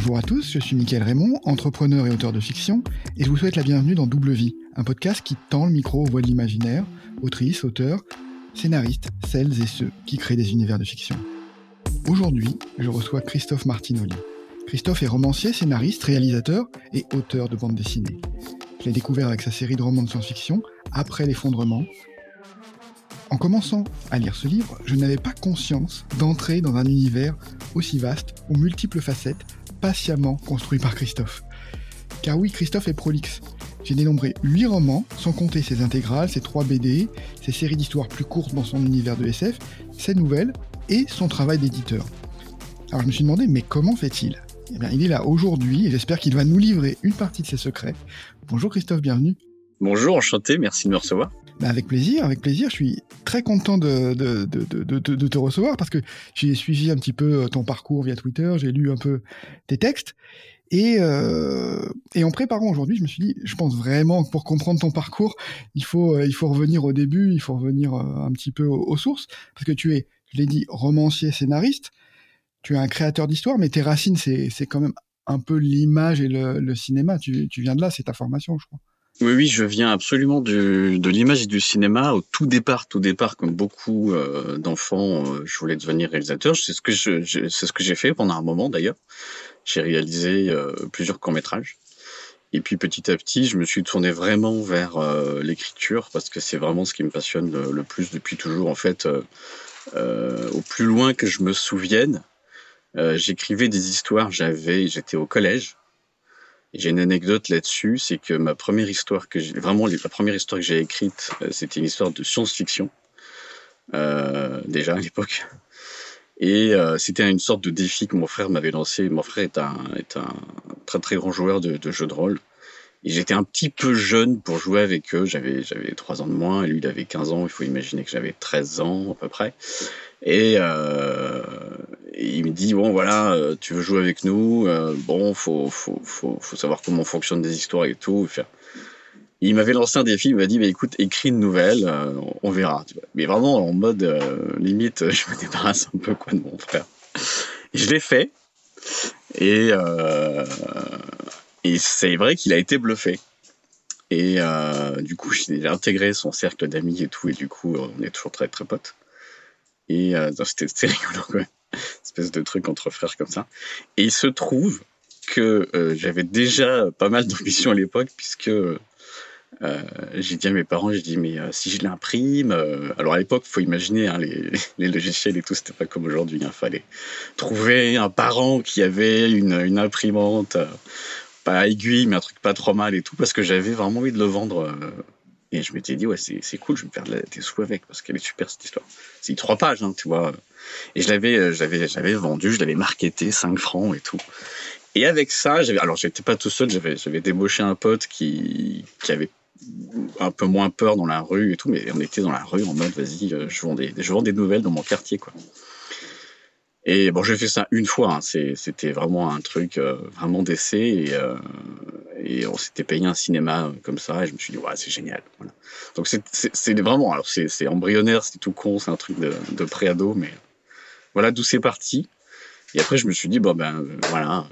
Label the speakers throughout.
Speaker 1: Bonjour à tous, je suis Mickaël Raymond, entrepreneur et auteur de fiction, et je vous souhaite la bienvenue dans Double Vie, un podcast qui tend le micro aux voix de l'imaginaire, autrices, auteurs, scénaristes, celles et ceux qui créent des univers de fiction. Aujourd'hui, je reçois Christophe Martinoli. Christophe est romancier, scénariste, réalisateur et auteur de bande dessinée. Je l'ai découvert avec sa série de romans de science-fiction, Après l'effondrement. En commençant à lire ce livre, je n'avais pas conscience d'entrer dans un univers aussi vaste, aux multiples facettes, patiemment construit par Christophe. Car oui, Christophe est prolixe. J'ai dénombré 8 romans, sans compter ses intégrales, ses 3 BD, ses séries d'histoires plus courtes dans son univers de SF, ses nouvelles et son travail d'éditeur. Alors je me suis demandé, mais comment fait-il? Eh bien, il est là aujourd'hui et j'espère qu'il va nous livrer une partie de ses secrets. Bonjour Christophe, bienvenue.
Speaker 2: Bonjour, enchanté, merci de me recevoir.
Speaker 1: Bah avec plaisir, avec plaisir. Je suis très content de, de, de, de, te recevoir parce que j'ai suivi un petit peu euh, ton parcours via Twitter, j'ai lu un peu tes textes. Et, euh, et en préparant aujourd'hui, je me suis dit, je pense vraiment que pour comprendre ton parcours, il faut, euh, il faut revenir au début, il faut revenir un petit peu aux, sources, parce que tu es, je l'ai dit, romancier, scénariste, tu es un créateur d'histoire, mais tes racines, c'est quand même un peu l'image et le, le cinéma. Tu, tu viens de là, c'est ta formation, je crois.
Speaker 2: Oui, oui, je viens absolument du, de l'image et du cinéma. Au tout départ, tout départ, comme beaucoup euh, d'enfants, euh, je voulais devenir réalisateur. C'est ce que je, c'est ce que j'ai fait pendant un moment d'ailleurs. J'ai réalisé euh, plusieurs courts métrages. Et puis petit à petit, je me suis tourné vraiment vers l'écriture parce que c'est vraiment ce qui me passionne le, le plus depuis toujours. En fait, au plus loin que je me souvienne, j'écrivais des histoires. J'avais, j'étais au collège j'ai une anecdote là-dessus, c'est que ma première histoire que j'ai, vraiment la première histoire que j'ai écrite, euh, c'était une histoire de science-fiction, euh, déjà à l'époque. Et euh, c'était une sorte de défi que mon frère m'avait lancé. Mon frère est un, est un très très grand joueur de, jeux de rôle. Et j'étais un petit peu jeune pour jouer avec eux. J'avais, j'avais 3 ans de moins et lui, il avait 15 ans. Il faut imaginer que j'avais 13 ans à peu près. Et, euh, il me dit bon voilà, euh, tu veux jouer avec nous, euh, bon faut, faut, faut, faut, savoir comment fonctionnent des histoires et tout. Il m'avait lancé un défi, il m'a dit bah, écoute écris une nouvelle, euh, on verra. Mais vraiment en mode limite, je me débarrasse un peu quoi de mon frère. Et je l'ai fait et et c'est vrai qu'il a été bluffé. Et du coup j'ai intégré son cercle d'amis et tout et du coup on est toujours très très potes. Et euh, c'était rigolo, quoi. Espèce de truc entre frères comme ça. Et il se trouve que euh, j'avais déjà pas mal d'ambition à l'époque, puisque euh, j'ai dit à mes parents, j'ai dit, mais euh, si je l'imprime, alors à l'époque, faut imaginer, hein, les, les, logiciels et tout, c'était pas comme aujourd'hui. Il hein, fallait trouver un parent qui avait une, une imprimante, pas aiguille, mais un truc pas trop mal et tout, parce que j'avais vraiment envie de le vendre et je m'étais dit, ouais, c'est cool, je vais me faire des sous avec, parce qu'elle est super cette histoire. C'est trois pages, hein, tu vois. Et je l'avais, euh, j'avais, vendu, je l'avais marketé 5 francs et tout. Et avec ça, alors j'étais pas tout seul, j'avais, j'avais débauché un pote qui, qui avait un peu moins peur dans la rue et tout, mais on était dans la rue en mode, vas-y, euh, je vends des, je vends des nouvelles dans mon quartier, quoi. Et bon, j'ai fait ça une fois. Hein. C'était vraiment un truc euh, vraiment d'essai et, euh, et on s'était payé un cinéma euh, comme ça. Et je me suis dit, ouais, c'est génial. Donc c'est vraiment, alors c'est embryonnaire, c'est tout con, c'est un truc de, de préado, mais voilà d'où c'est parti. Et après, je me suis dit, bon ben voilà.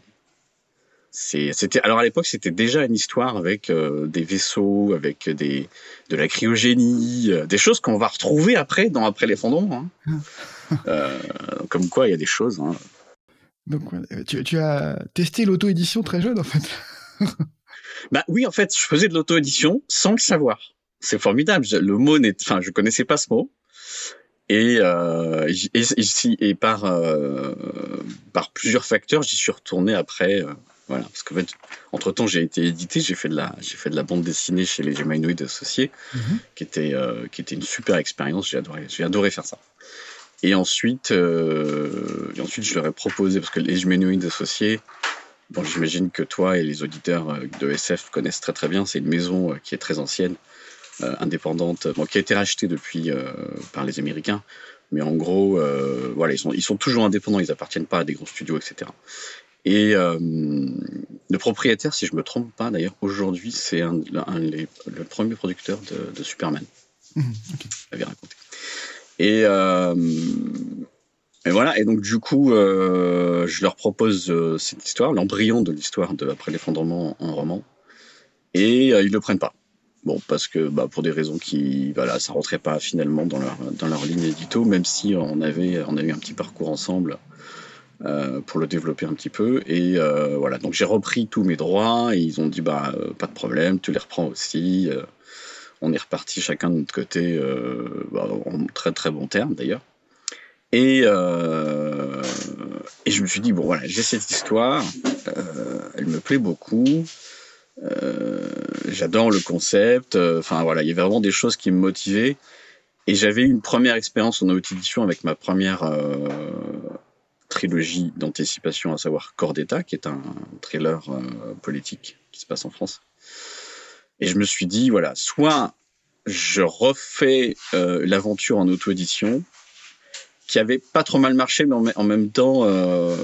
Speaker 2: C'était alors à l'époque c'était déjà une histoire avec des vaisseaux, avec des de la cryogénie, des choses qu'on va retrouver après dans après l'effondrement. Hein. Euh, comme quoi, il y a des choses. Hein.
Speaker 1: Donc, tu, as testé l'auto-édition très jeune, en fait.
Speaker 2: bah oui, en fait, je faisais de l'auto-édition sans le savoir. C'est formidable. Le mot n'est, enfin, je connaissais pas ce mot. Et, euh, et, et, par euh, par plusieurs facteurs, j'y suis retourné après. Euh, voilà, parce que fait, entre temps, j'ai été édité, j'ai fait de la j'ai fait de la bande dessinée chez les Geminoid associés, mm-hmm. qui était euh, qui était une super expérience. J'ai adoré, j'ai adoré faire ça. Et ensuite, euh, et ensuite, je leur ai proposé, parce que les humanoïdes associés, bon, j'imagine que toi et les auditeurs euh, de SF connaissent très très bien, c'est une maison euh, qui est très ancienne, euh, indépendante, bon, qui a été rachetée depuis euh, par les Américains, mais en gros, voilà, ils sont, ils sont toujours indépendants, ils appartiennent pas à des gros studios, etc. Et le propriétaire, si je me trompe pas, d'ailleurs, aujourd'hui, c'est un, un, le premier producteur de, de Superman. Mmh, okay. avait raconté. Et, euh, et voilà, et donc du coup, euh, je leur propose euh, cette histoire, l'embryon de l'histoire de Après l'effondrement en roman, et ils le prennent pas. Bon, parce que bah, pour des raisons qui, voilà, ça rentrait pas finalement dans leur dans leur ligne édito, même si on avait on a eu un petit parcours ensemble pour le développer un petit peu. Et voilà, donc j'ai repris tous mes droits et ils ont dit bah pas de problème, tu les reprends aussi. Euh, on est reparti chacun de notre côté bah, en très très bon terme d'ailleurs. Et, euh, et je me suis dit, bon voilà, j'ai cette histoire, euh, elle me plaît beaucoup, euh, j'adore le concept, enfin voilà, il y avait vraiment des choses qui me motivaient. Et j'avais une première expérience en auto-édition avec ma première trilogie d'anticipation, à savoir Corps d'État, qui est un thriller politique qui se passe en France. Et je me suis dit, voilà, soit je refais l'aventure en auto-édition, qui avait pas trop mal marché, mais en, même temps, euh,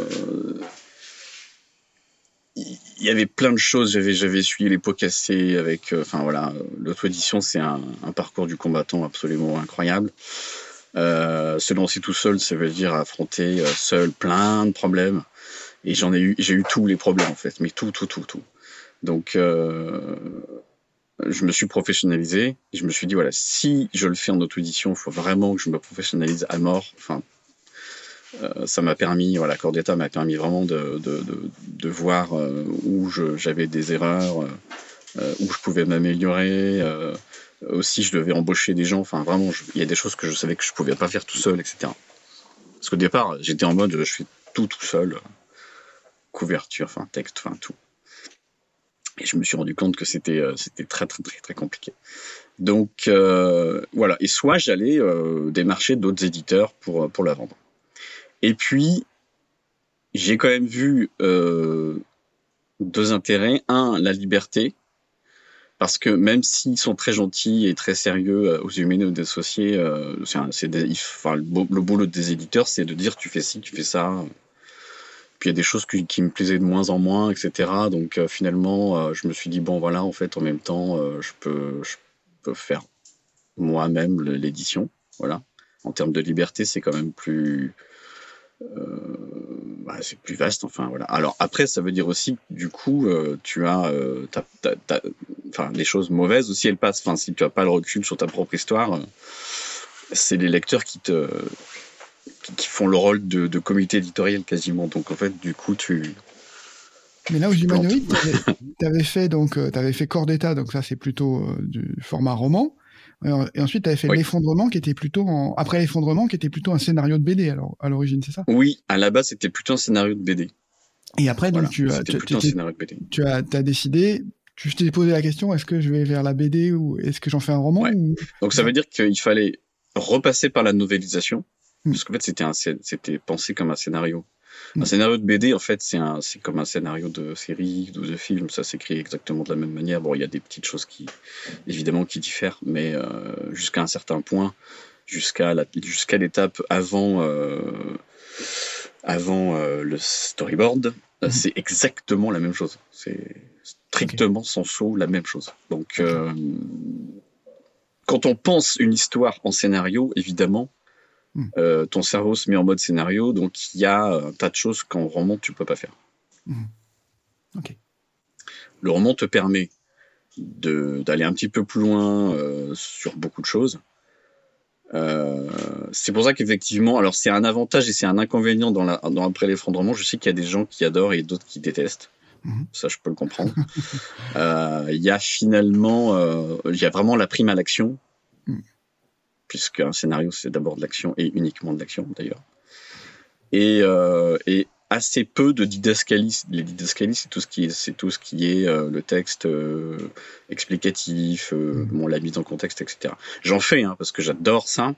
Speaker 2: il y avait plein de choses. J'avais, j'avais essuyé les pots cassés avec, euh, enfin euh, voilà, l'auto-édition, c'est un, un, parcours du combattant absolument incroyable. Euh, se lancer tout seul, ça veut dire affronter euh, seul plein de problèmes. Et j'en ai eu, j'ai eu tous les problèmes en fait, mais tout, tout, tout, tout. Donc, euh, je me suis professionnalisé et je me suis dit voilà si je le fais en auto-édition il faut vraiment que je me professionnalise à mort. Enfin euh, ça m'a permis voilà corps d'état m'a permis vraiment de, de, voir euh, où j'avais des erreurs euh, où je pouvais m'améliorer aussi je devais embaucher des gens. Enfin vraiment il y a des choses que je savais que je pouvais pas faire tout seul etc parce qu'au départ j'étais en mode je fais tout tout seul. Couverture enfin texte enfin tout et je me suis rendu compte que c'était euh, c'était très très très très compliqué. Donc euh, voilà. Et soit j'allais euh, démarcher d'autres éditeurs pour pour la vendre. Et puis j'ai quand même vu deux intérêts. Un, la liberté, parce que même s'ils sont très gentils et très sérieux aux humains des associés, c'est le boulot des éditeurs, c'est de dire tu fais ci, tu fais ça. Il y a des choses qui, me plaisaient de moins en moins, etc. Donc euh, finalement, euh, je me suis dit bon voilà, en fait, en même temps, euh, je peux, je peux faire moi-même l'édition. Voilà. En termes de liberté, c'est quand même plus, bah, c'est plus vaste. Enfin voilà. Alors après, ça veut dire aussi, du coup, tu as, t'as, enfin, les choses mauvaises aussi, elles passent. Enfin, si tu as pas le recul sur ta propre histoire, c'est les lecteurs qui te qui font le rôle de, de, comité éditorial quasiment. Donc en fait, du coup, tu.
Speaker 1: Mais là, aux humanoïdes, tu avais fait donc, tu avais fait corps d'état, donc ça c'est plutôt euh, du format roman. Et ensuite, tu avais fait oui. l'effondrement qui était plutôt en... après l'effondrement qui était plutôt un scénario de BD alors à l'origine, c'est ça?
Speaker 2: Oui, à la base c'était plutôt un scénario de BD.
Speaker 1: Et après voilà, donc tu as tu, tu, as, as décidé tu t'es posé la question est-ce que je vais vers la BD ou est-ce que j'en fais un roman
Speaker 2: ouais.
Speaker 1: ou...
Speaker 2: Donc ça veut dire qu'il fallait repasser par la novélisation parce qu'en fait, c'était un, c'était pensé comme un scénario. Un scénario de BD, en fait, c'est un, c'est comme un scénario de série ou de film. Ça s'écrit exactement de la même manière. Bon, il y a des petites choses qui, évidemment, qui diffèrent, mais euh, jusqu'à un certain point, jusqu'à la, jusqu'à l'étape avant, euh, avant euh, le storyboard, mmh. c'est exactement la même chose. C'est strictement okay. sans saut la même chose. Donc, euh, quand on pense une histoire en scénario, évidemment, Mmh. Euh, ton cerveau se met en mode scénario, donc il y a un tas de choses qu'en roman tu peux pas faire.
Speaker 1: Mmh. Okay.
Speaker 2: Le roman te permet d'aller un petit peu plus loin euh, sur beaucoup de choses. Euh, c'est pour ça qu'effectivement, alors c'est un avantage et c'est un inconvénient dans, la, dans après l'effondrement. Je sais qu'il y a des gens qui adorent et d'autres qui détestent. Mmh. Ça, je peux le comprendre. Il y a finalement, il y a vraiment la prime à l'action puisqu'un scénario, c'est d'abord de l'action et uniquement de l'action d'ailleurs. Et, euh, assez peu de didascalie. Les didascalies, c'est tout ce qui est, c'est ce qui est euh, le texte euh, explicatif, bon, la mise en contexte, etc. J'en fais, hein, parce que j'adore ça.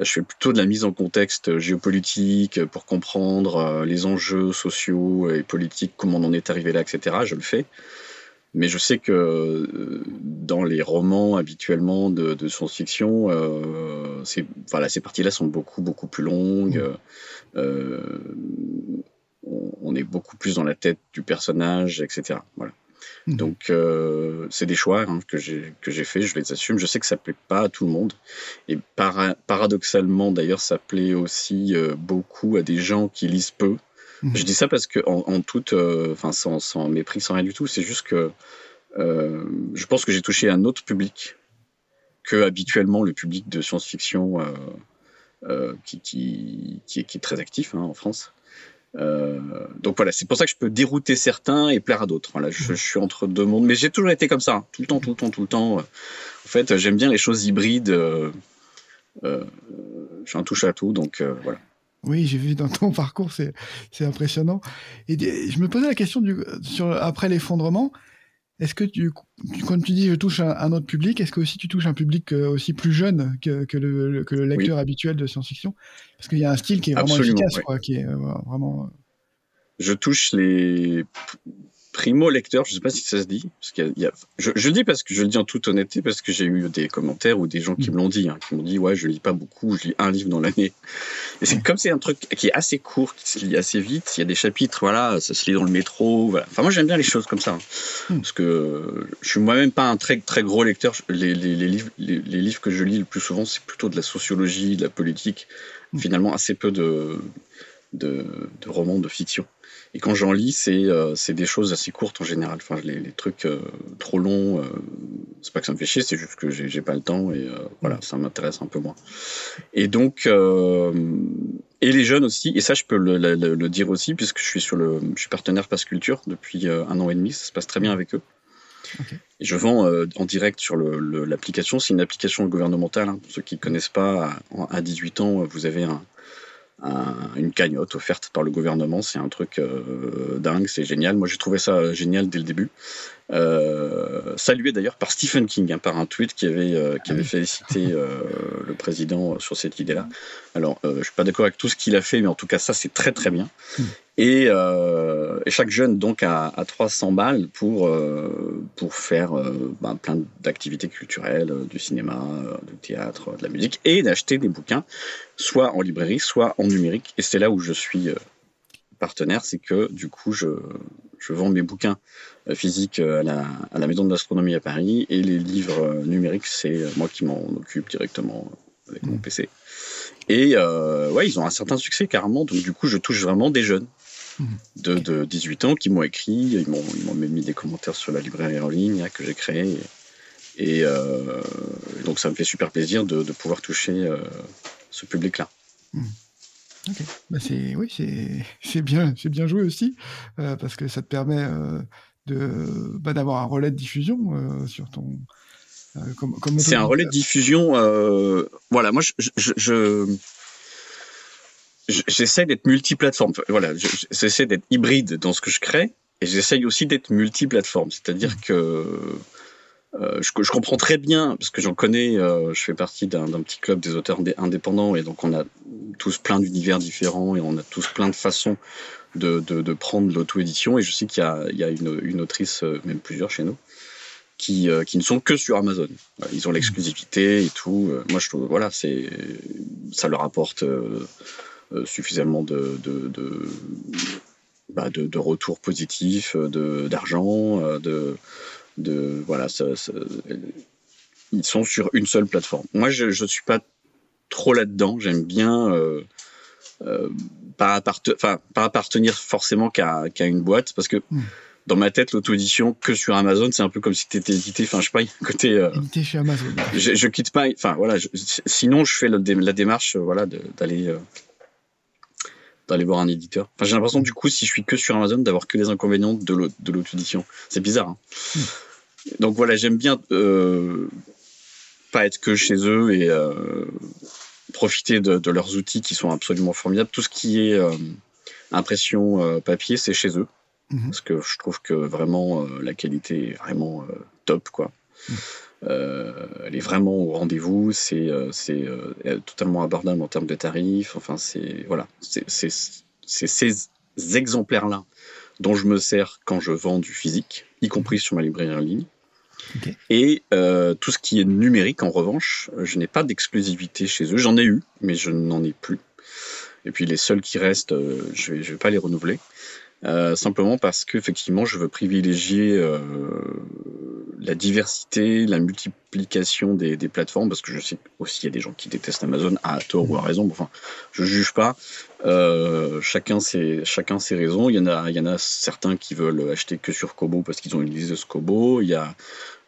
Speaker 2: Je fais plutôt de la mise en contexte géopolitique pour comprendre les enjeux sociaux et politiques, comment on en est arrivé là, etc. Je le fais. Mais je sais que euh, dans les romans habituellement de, de science-fiction, euh, voilà, ces parties-là sont beaucoup beaucoup plus longues. Mmh. Euh, on, on, est beaucoup plus dans la tête du personnage, etc. Voilà. Mmh. Donc c'est des choix hein, que j'ai que j'ai fait, je les assume. Je sais que ça plaît pas à tout le monde et paradoxalement d'ailleurs ça plaît aussi beaucoup à des gens qui lisent peu. Je dis ça parce que en, toute, enfin sans, mépris, sans rien du tout, c'est juste que je pense que j'ai touché un autre public que habituellement le public de science-fiction qui, qui, est, très actif hein, en France. Euh, donc voilà, c'est pour ça que je peux dérouter certains et plaire à d'autres. Voilà, je, suis entre deux mondes, mais j'ai toujours été comme ça, hein. tout le temps, tout le temps, tout le temps. En fait, j'aime bien les choses hybrides. Euh, euh, je suis un touche à tout, donc voilà.
Speaker 1: Oui, j'ai vu dans ton parcours, c'est impressionnant. Et je me posais la question du, sur, après l'effondrement, est-ce que tu, quand tu dis je touche un, autre public, est-ce que aussi tu touches un public euh, aussi plus jeune que, que, le, que le, lecteur habituel de science-fiction? Parce qu'il y a un style qui est vraiment efficace, quoi, qui est euh, vraiment.
Speaker 2: Je touche les primo lecteur, je sais pas si ça se dit, parce qu'il y a, je, je, le dis parce que je le dis en toute honnêteté parce que j'ai eu des commentaires ou des gens qui mm. me l'ont dit, hein, qui m'ont dit ouais je lis pas beaucoup, je lis un livre dans l'année. Et c'est mm. comme c'est un truc qui est assez court, qui se lit assez vite. Il y a des chapitres, voilà, ça se lit dans le métro, voilà. Enfin moi j'aime bien les choses comme ça, hein, mm. parce que je suis moi-même pas un très très gros lecteur. Les, les, les livres les, les, livres que je lis le plus souvent c'est plutôt de la sociologie, de la politique. Finalement assez peu de de, de romans de fiction. Et quand j'en lis, c'est euh, des choses assez courtes en général. Enfin, les, les trucs euh, trop longs, euh, c'est pas que ça me fait chier, c'est juste que j'ai pas le temps et voilà, ça m'intéresse un peu moins. Et donc, et les jeunes aussi, et ça je peux le, le, le, dire aussi, puisque je suis sur le, je suis partenaire Passe Culture depuis un an et demi, ça se passe très bien avec eux. Okay. Et je vends en direct sur l'application. C'est une application gouvernementale. Hein. Pour ceux qui ne connaissent pas, à, à 18 ans, vous avez un, une cagnotte offerte par le gouvernement. C'est un truc euh, dingue, c'est génial. Moi, j'ai trouvé ça génial dès le début. Euh, salué d'ailleurs par Stephen King, hein, par un tweet qui avait, euh, félicité euh, le président sur cette idée-là. Alors, euh, je suis pas d'accord avec tout ce qu'il a fait, mais en tout cas, ça, c'est très très bien. Et, et, chaque jeune donc a, a 300 balles pour pour faire ben, plein d'activités culturelles, du cinéma, du théâtre, de la musique, et d'acheter des bouquins, soit en librairie, soit en numérique. Et c'est là où je suis partenaire, c'est que du coup, je, je vends mes bouquins euh, physiques euh, à la, à la Maison de l'Astronomie à Paris et les livres euh, numériques, c'est moi qui m'en occupe directement avec mon mmh. PC. Et euh, ouais, ils ont un certain succès carrément, donc du coup, je touche vraiment des jeunes. De, de 18 ans qui m'ont écrit, ils m'ont, ils m'ont même mis des commentaires sur la librairie en ligne que j'ai créée. Et, euh, donc, ça me fait super plaisir de, de pouvoir toucher euh, ce public-là. Mmh.
Speaker 1: Ok, bah c'est oui, c'est bien, c'est bien joué aussi euh, parce que ça te permet de bah, d'avoir un relais de diffusion sur ton.
Speaker 2: Euh, comme, comme c'est un relais de diffusion. Euh, voilà, moi, je, je, je j'essaie d'être multiplateforme. Voilà, j'essaie d'être hybride dans ce que je crée et j'essaye aussi d'être multiplateforme. C'est-à-dire mmh. que euh, je, je, comprends très bien, parce que j'en connais, euh, je fais partie d'un petit club des auteurs indépendants, et donc on a tous plein d'univers différents, et on a tous plein de façons de, de, de prendre l'auto-édition, et je sais qu'il y, y a, une, une autrice, euh, même plusieurs chez nous, qui, euh, qui ne sont que sur Amazon. Ils ont l'exclusivité et tout. Moi, je trouve, voilà, c'est, ça leur apporte suffisamment de, de, de, bah, de, de retours positifs, de, d'argent, de de voilà, ça, ça, ils sont sur une seule plateforme. Moi, je ne suis pas trop là-dedans. J'aime bien euh, euh, pas, appartenir forcément qu'à qu'à une boîte parce que hmm. dans ma tête, l'auto-édition que sur Amazon, c'est un peu comme si tu étais édité. Enfin, je sais pas, côté. Euh,
Speaker 1: édité chez Amazon.
Speaker 2: Je, je quitte pas. Enfin, voilà. Je, sinon, je fais la, la démarche, voilà, d'aller. D'aller voir un éditeur. Enfin, j'ai l'impression du coup, si je suis que sur Amazon, d'avoir que les inconvénients de l'auto-édition. C'est bizarre. Hein hmm. Donc voilà, j'aime bien euh, pas être que chez eux et euh, profiter de, de, leurs outils qui sont absolument formidables. Tout ce qui est euh, impression euh, papier, c'est chez eux. Mm -hmm. Parce que je trouve que vraiment la qualité est vraiment top, quoi. Mm. Elle est vraiment au rendez-vous, c'est c'est totalement abordable en termes de tarifs. Enfin, c'est voilà, c'est ces exemplaires-là dont je me sers quand je vends du physique, y compris sur ma librairie en ligne. Okay. Et euh, tout ce qui est numérique, en revanche, je n'ai pas d'exclusivité chez eux. J'en ai eu, mais je n'en ai plus. Et puis les seuls qui restent, euh, je vais, je vais pas les renouveler. Euh, simplement parce qu'effectivement, je veux privilégier euh, la diversité, la multiplication des, plateformes, parce que je sais aussi il y a des gens qui détestent Amazon à tort ou à raison. Enfin, je juge pas. Euh, chacun ses chacun ses raisons. Il y en a il y en a certains qui veulent acheter que sur Kobo parce qu'ils ont une liste de Kobo. Il y a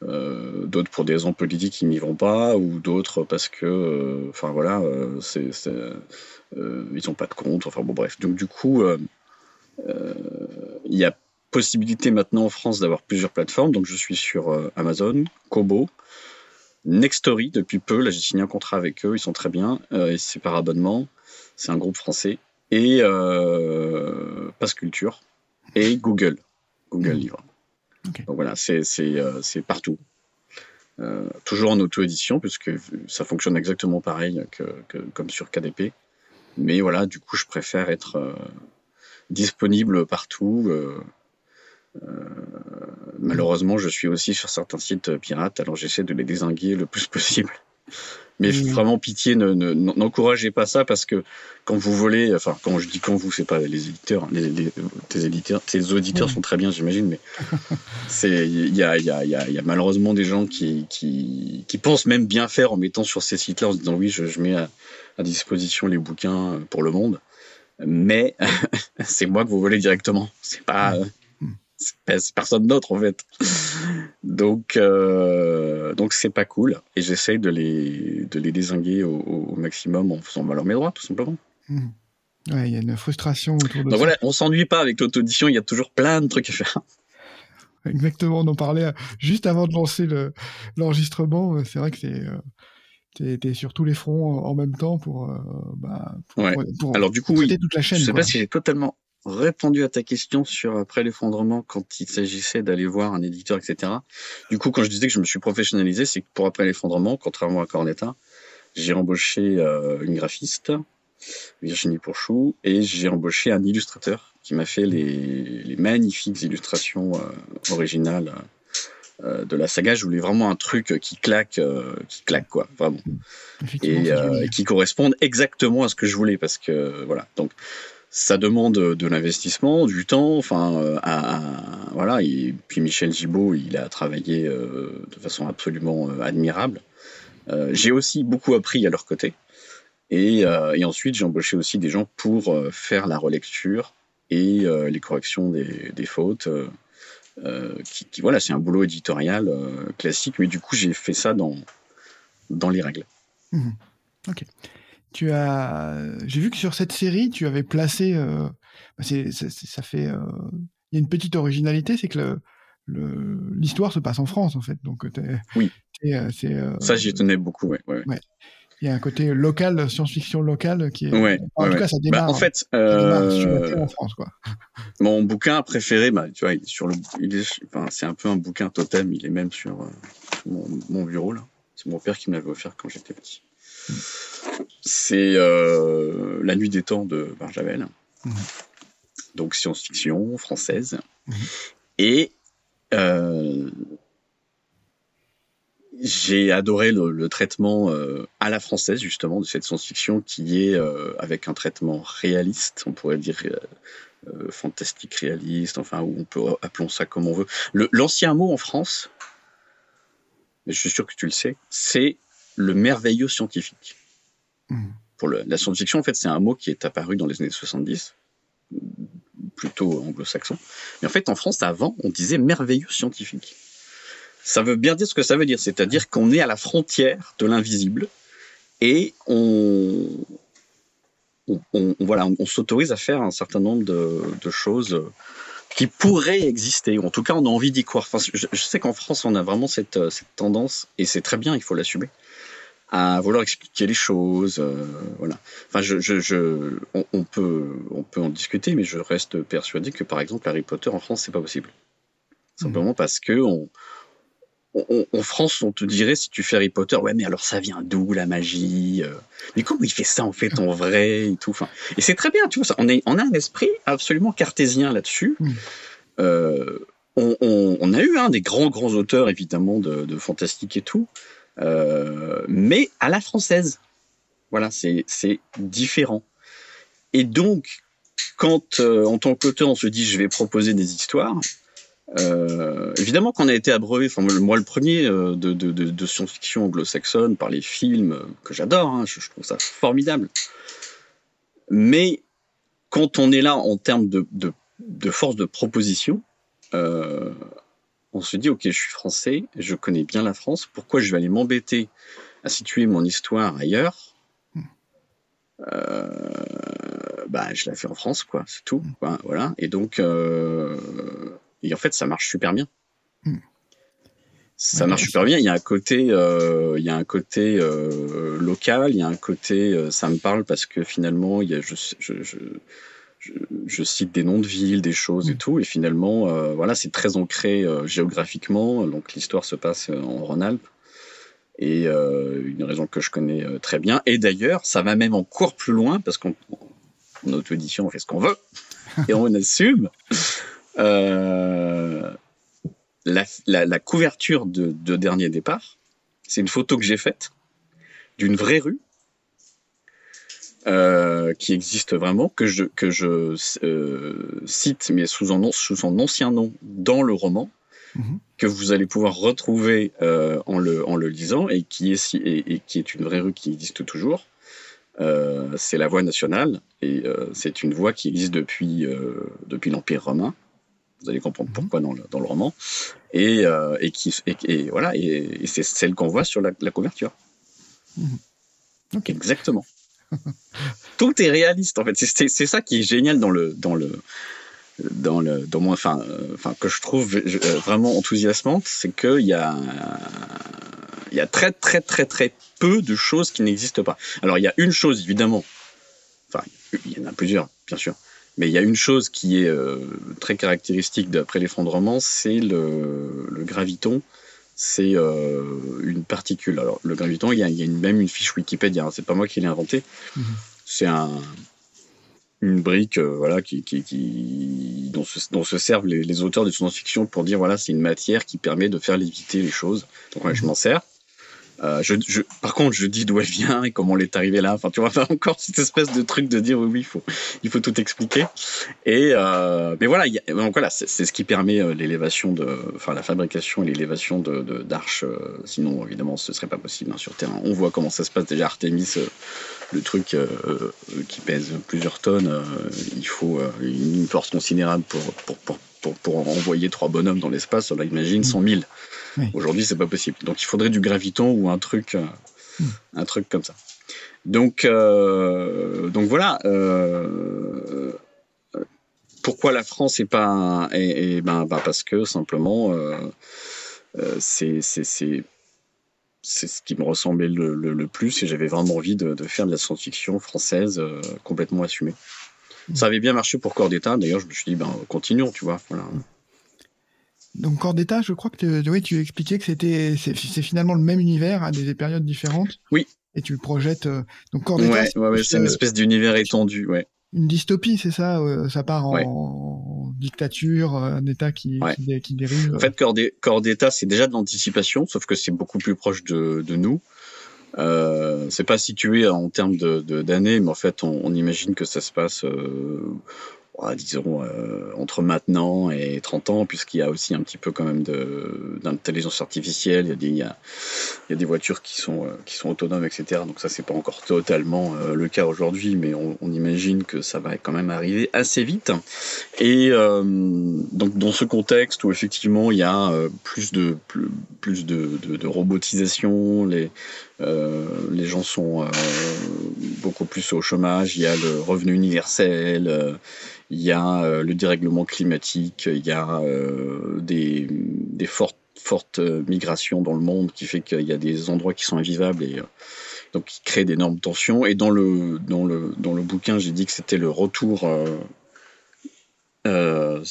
Speaker 2: euh, d'autres pour des raisons politiques qui n'y vont pas, ou d'autres parce que, euh, enfin voilà, ils n'ont pas de compte. Enfin bon, bref. Donc du coup, il y a possibilité maintenant en France d'avoir plusieurs plateformes. Donc je suis sur Amazon, Kobo, Nextory depuis peu. Là, j'ai signé un contrat avec eux. Ils sont très bien. et c'est par abonnement. C'est un groupe français. Et Passe Culture et Google. Google mmh. Livre. Donc voilà, c'est euh, partout. Euh, toujours en auto-édition, puisque ça fonctionne exactement pareil que, comme sur KDP. Mais voilà, du coup, je préfère être euh, disponible partout. Malheureusement, je suis aussi sur certains sites pirates, alors j'essaie de les désinguer le plus possible. Mais mmh. vraiment pitié, n'encouragez pas ça parce que quand vous volez, enfin quand je dis quand vous, c'est pas les éditeurs, les, tes éditeurs, tes auditeurs sont très bien, j'imagine, mais il y a, y, a, y a, malheureusement des gens qui, qui, qui pensent même bien faire en mettant sur ces sites-là en se disant oui, je, je mets à, à, disposition les bouquins pour le monde, mais c'est moi que vous volez directement, c'est pas c'est personne d'autre en fait. donc euh, donc c'est pas cool et j'essaye de les de les désinguer au, maximum en faisant valoir mes droits tout simplement.
Speaker 1: Mmh. Ouais, il y a une frustration autour de
Speaker 2: donc voilà, on s'ennuie pas avec l'auto-audition, il y a toujours plein de trucs à faire.
Speaker 1: Exactement, on en parlait euh, juste avant de lancer l'enregistrement. Euh, c'est vrai que c'est T'es sur tous les fronts en même temps pour, bah,
Speaker 2: pour, Alors du coup, oui. toute la chaîne. Je sais pas si j'ai totalement répondu à ta question sur après l'effondrement quand il s'agissait d'aller voir un éditeur, etc. Du coup, quand je disais que je me suis professionnalisé, c'est que pour après l'effondrement, contrairement à Cornetta, j'ai embauché euh, une graphiste, Virginie Pourchou, et j'ai embauché un illustrateur qui m'a fait les, les, magnifiques illustrations euh, originales euh, de la saga. Je voulais vraiment un truc qui claque, qui claque quoi, vraiment, et, et qui corresponde exactement à ce que je voulais parce que voilà. Donc ça demande de l'investissement, du temps, enfin, euh, voilà. Et puis Michel Gibault, il a travaillé euh, de façon absolument euh, admirable. j'ai aussi beaucoup appris à leur côté. Et, ensuite, j'ai embauché aussi des gens pour faire la relecture et les corrections des, fautes. Voilà, c'est un boulot éditorial classique, mais du coup, j'ai fait ça dans, dans les règles.
Speaker 1: Mmh. Ok tu as, j'ai vu que sur cette série, tu avais placé, euh, bah, ça fait, euh, il y a une petite originalité, c'est que l'histoire se passe en France en fait. Donc
Speaker 2: oui, ça j'y tenais beaucoup, ouais, ouais.
Speaker 1: Il y a un côté local, science-fiction locale qui est.
Speaker 2: Ouais, en tout cas,
Speaker 1: ça bah, démarre.
Speaker 2: en fait,
Speaker 1: euh, en France, quoi.
Speaker 2: Mon bouquin préféré, bah, tu vois, il est sur le, enfin, c'est un peu un bouquin totem. Il est même sur, mon, mon, bureau là. C'est mon père qui me l'avait offert quand j'étais petit. Mmh c'est euh, La Nuit des Temps de Barjavel. Mhm. Donc science-fiction française. Mhm. Et euh, j'ai adoré le, traitement euh, à la française justement de cette science-fiction qui est avec un traitement réaliste, on pourrait dire fantastique réaliste, enfin où on peut appelons ça comme on veut. L'ancien mot en France, mais je suis sûr que tu le sais, c'est le merveilleux scientifique. Pour la science-fiction, en fait, c'est un mot qui est apparu dans les années 70, plutôt anglo-saxon. Mais en fait, en France, avant, on disait merveilleux scientifique. Ça veut bien dire ce que ça veut dire, c'est-à-dire qu'on est à la frontière de l'invisible et on, voilà, on, s'autorise à faire un certain nombre de, choses qui pourraient exister, ou en tout cas on a envie d'y croire. Enfin, je, sais qu'en France on a vraiment cette tendance, et c'est très bien, il faut l'assumer, à vouloir expliquer les choses. Euh, voilà. Enfin, je, je, je on, peut, on peut en discuter, mais je reste persuadé que, par exemple, Harry Potter en France, c'est pas possible. Simplement parce que on, en France, on te dirait si tu fais Harry Potter, ouais, mais alors ça vient d'où la magie euh? Mais comment il fait ça en fait en vrai et tout enfin, Et c'est très bien, tu vois. Ça. On, est, on a un esprit absolument cartésien là-dessus. Mm. Euh, on, on, on, a eu hein, des grands grands auteurs évidemment de, de fantastique et tout, euh, mais à la française. Voilà, c'est différent. Et donc, quand, en tant qu'auteur, on se dit je vais proposer des histoires, évidemment qu'on a été abreuvé, enfin moi le premier de, de, science-fiction anglo-saxonne par les films que j'adore, hein, je, trouve ça formidable. Mais quand on est là en termes de, de force de proposition, euh, on se dit, ok, je suis français, je connais bien la France, pourquoi je vais aller m'embêter à situer mon histoire ailleurs hmm. euh, bah, je la fais en France, quoi, c'est tout. Hmm. voilà. Et donc, euh, et en fait, ça marche super bien. Hmm. Ça marche super bien. Il y a un côté, il y a un côté local, il y a un côté, ça me parle parce que finalement, il y a, je, je je, cite des noms de villes, des choses et mm. tout, et finalement, euh, voilà, c'est très ancré euh, géographiquement. Donc l'histoire se passe euh, en Rhône-Alpes, et une raison que je connais très bien. Et d'ailleurs, ça va même encore plus loin parce qu'en auto-édition, on fait ce qu'on veut et on assume. La, la, couverture de, de Dernier Départ, c'est une photo que j'ai faite d'une vraie rue euh, qui existe vraiment, que je, que je euh, cite, mais sous, son ancien nom dans le roman, mhm. que vous allez pouvoir retrouver euh, en, le, en le lisant, et qui, est, et, et, qui est une vraie rue qui existe toujours. c'est la voie nationale, et c'est une voie qui existe depuis, depuis l'Empire romain. Vous allez comprendre mhm. pourquoi dans le, dans le roman. Et, et, qui, et, voilà, et, c'est celle qu'on voit sur la, la couverture. Mhm. Exactement. Tout est réaliste en fait. C'est ça qui est génial dans le dans le dans le dans moi enfin euh, enfin que je trouve euh, vraiment enthousiasmante, c'est qu'il y a il y a très très très très peu de choses qui n'existent pas. Alors il y a une chose évidemment, enfin il y en a plusieurs bien sûr, mais il y a une chose qui est euh, très caractéristique d'après l'effondrement, c'est le graviton c'est euh, une particule. Alors, le graviton, il y a, même une fiche Wikipédia, hein, c'est pas moi qui l'ai inventé. Mhm. C'est un, une brique euh, voilà, qui, qui, dont, se, servent les, auteurs de science-fiction pour dire voilà, c'est une matière qui permet de faire léviter les choses. Donc, je m'en sers. Euh, je, par contre, je dis d'où elle vient et comment elle est arrivée là. Enfin, tu vois, encore cette espèce de truc de dire oui, il faut, tout expliquer. Et euh, mais voilà, donc voilà, c'est ce qui permet euh, l'élévation de, enfin, la fabrication et l'élévation de d'arches. sinon, évidemment, ce serait pas possible hein, sur terrain. On voit comment ça se passe déjà. Artemis, le truc qui pèse plusieurs tonnes, il faut une force considérable pour pour, pour pour, pour, envoyer trois bonhommes dans l'espace, on imagine 100 000. Aujourd'hui, c'est pas possible. Donc, il faudrait du graviton ou un truc, euh, hmm. un truc comme ça. Donc, euh, donc voilà. Euh, pourquoi la France est pas et, ben, ben, parce que simplement c'est c'est c'est ce qui me ressemblait le, le, plus et j'avais vraiment envie de, de, faire de la science-fiction française complètement assumée. Ça avait bien marché pour Corps d'État. D'ailleurs, je me suis dit, ben, continuons, tu vois. Voilà.
Speaker 1: Donc corps d'état, je crois que tu, oui, tu expliquais que c'était c'est finalement le même univers à des périodes différentes.
Speaker 2: Oui.
Speaker 1: Et tu le projettes euh, donc.
Speaker 2: Ouais, ouais, c'est une espèce d'univers étendu, ouais.
Speaker 1: Une dystopie, c'est ça euh, Ça part en, dictature, un État qui, qui, dérive.
Speaker 2: En fait, corps d'état, c'est déjà de l'anticipation, sauf que c'est beaucoup plus proche de, de nous. Euh, c'est pas situé en termes de d'années, mais en fait, on, on, imagine que ça se passe euh, disons, euh, entre maintenant et 30 ans, puisqu'il y a aussi un petit peu quand même d'intelligence artificielle, il y, a des, il, y a, il y a des voitures qui sont, euh, qui sont autonomes, etc. Donc ça, c'est pas encore totalement euh, le cas aujourd'hui, mais on, imagine que ça va quand même arriver assez vite. Et donc dans ce contexte où effectivement il y a plus de, plus, de, de, robotisation, les, les gens sont beaucoup plus au chômage, il y a le revenu universel, il y a le dérèglement climatique, il y a des, des, fortes, fortes migrations dans le monde qui fait qu'il y a des endroits qui sont invivables et donc qui créent d'énormes tensions. Et dans le, dans le, dans le bouquin, j'ai dit que c'était le retour. Euh,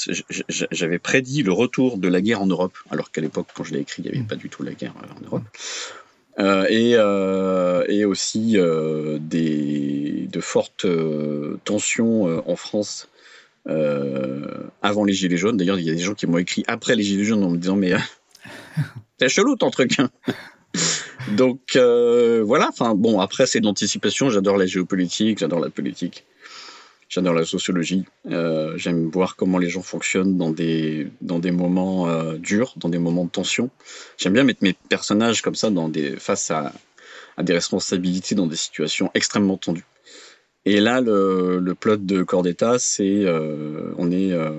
Speaker 2: j'avais prédit le retour de la guerre en Europe, alors qu'à l'époque, quand je l'ai écrit, il n'y avait pas du tout la guerre en Europe. Euh, et, euh, et, aussi euh, des, de fortes tensions en France avant les Gilets jaunes. D'ailleurs, il y a des gens qui m'ont écrit après les Gilets jaunes en me disant Mais c'est chelou ton truc Donc voilà, enfin bon, après c'est de l'anticipation, j'adore la géopolitique, j'adore la politique. J'adore la sociologie. Euh, j'aime voir comment les gens fonctionnent dans des, dans des moments euh, durs, dans des moments de tension. J'aime bien mettre mes personnages comme ça dans des, face à, à des responsabilités dans des situations extrêmement tendues. Et là, le, le plot de Corps d'État, c'est euh, on est euh,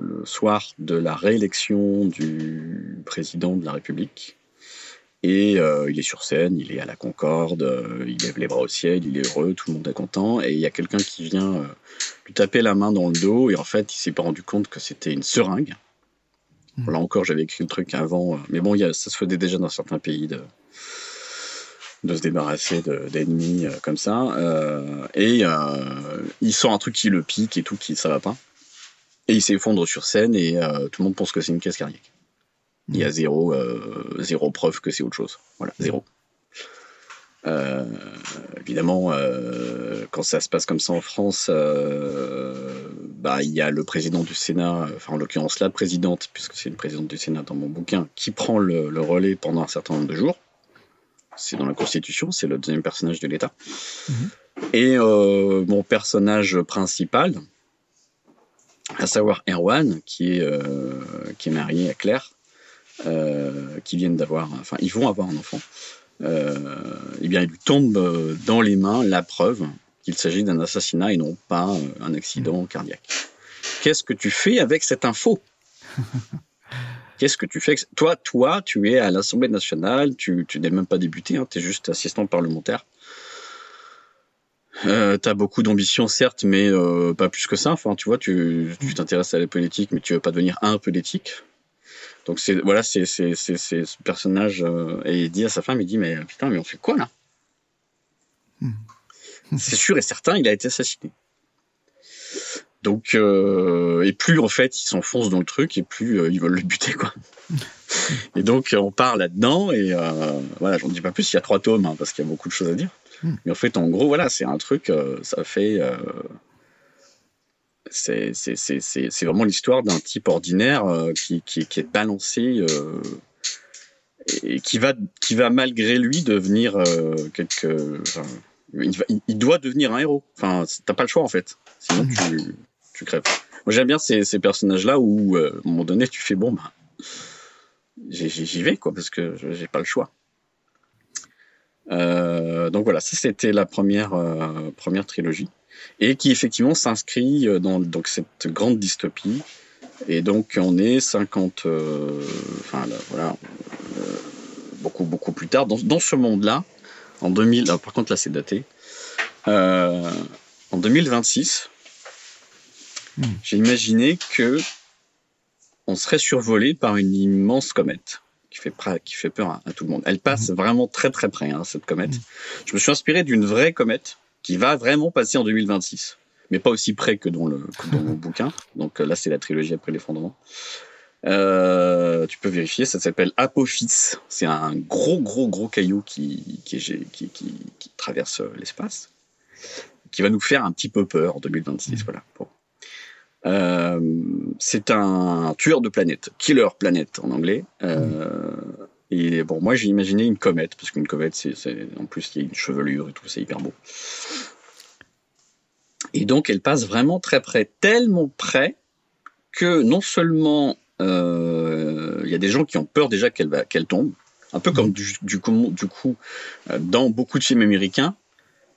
Speaker 2: le soir de la réélection du président de la République. Et euh, il est sur scène, il est à la Concorde, euh, il lève les bras au ciel, il est heureux, tout le monde est content. Et il y a quelqu'un qui vient lui taper la main dans le dos. Et en fait, il s'est pas rendu compte que c'était une seringue.
Speaker 1: Mhm.
Speaker 2: Là encore, j'avais écrit le truc avant. Mais bon, il y a, ça se faisait déjà dans certains pays de, de se débarrasser de- d'ennemis euh, comme ça. Euh, et euh, il sent un truc qui le pique et tout, qui ça va pas. Et il s'effondre sur scène et tout le monde pense que c'est une caisse cardiaque. Il y a zéro, zéro preuve que c'est autre chose. Voilà, zéro. Évidemment, quand ça se passe comme ça en France, bah, il y a le président du Sénat, enfin en l'occurrence la présidente, puisque c'est une présidente du Sénat dans mon bouquin, qui prend le relais pendant un certain nombre de jours. C'est dans la Constitution, c'est le deuxième personnage de l'État.
Speaker 1: Mhm.
Speaker 2: Et euh, mon personnage principal, à savoir Erwan, qui est, euh, qui est marié à Claire, euh, qui viennent d'avoir, enfin, ils vont avoir un enfant. Eh bien, il lui tombe dans les mains la preuve qu'il s'agit d'un assassinat et non pas un accident cardiaque. Qu'est-ce que tu fais avec cette info? Qu'est-ce que tu fais. Toi, toi, tu es à l'Assemblée nationale, tu, tu n'es même pas député, hein, tu es juste assistant parlementaire. Euh, tu as beaucoup d'ambition, certes, mais euh, pas plus que ça. Enfin, tu vois, tu tu t'intéresses à la politique, mais tu veux pas devenir un politique. Donc c'est voilà, c'est ce personnage euh, et il dit à sa femme, il dit mais putain, mais on fait quoi là? C'est sûr et certain, il a été assassiné. Donc euh, et plus en fait il s'enfonce dans le truc et plus euh, ils veulent le buter quoi. Et donc on part là-dedans et euh, voilà, j'en dis pas plus. Il y a trois tomes hein, parce qu'il y a beaucoup de choses à dire.
Speaker 1: Mm.
Speaker 2: Mais en fait, en gros, voilà, c'est un truc, ça fait. c'est c'est- vraiment l'histoire d'un type ordinaire qui, qui, qui est balancé et qui va, qui va malgré lui devenir quelque. enfin, il, va- il- il doit devenir un héros. Enfin, t'as pas le choix en fait. Sinon, tu, tu crèves. Moi, j'aime bien ces, personnages-là où, euh, à un moment donné, tu fais bon, bah, j'y vais quoi, parce que je- j'ai pas le choix. Euh, donc voilà, ça c'était la première, euh, première trilogie, et qui effectivement s'inscrit dans cette grande dystopie. Et donc on est 50, euh, enfin là, voilà, beaucoup beaucoup plus tard dans, ce monde-là, en 2000. alors, par contre là c'est daté. En 2026,
Speaker 1: Hmm.
Speaker 2: j'ai imaginé que on serait survolé par une immense comète qui fait, qui fait peur à, à tout le monde. Elle passe vraiment très très près, hein, cette comète.
Speaker 1: Mhm.
Speaker 2: Je me suis inspiré d'une vraie comète qui va vraiment passer en 2026, mais pas aussi près que dans, le, que dans mon bouquin. Donc euh, là, c'est la trilogie après l'effondrement. Euh, tu peux vérifier, ça s'appelle Apophis. C'est un gros, gros, gros caillou qui, qui, traverse euh, l'espace, qui va nous faire un petit peu peur en 2026. Voilà. Bon. Euh, c'est un tueur de planètes, killer planète en anglais. Euh, et bon, moi j'ai imaginé une comète, parce qu'une comète, c'est, en plus il y a une chevelure et tout, c'est hyper beau. Et donc elle passe vraiment très près, tellement près que non seulement euh, il y a des gens qui ont peur déjà qu'elle va, qu'elle tombe, un peu comme du, du coup, du coup dans beaucoup de films américains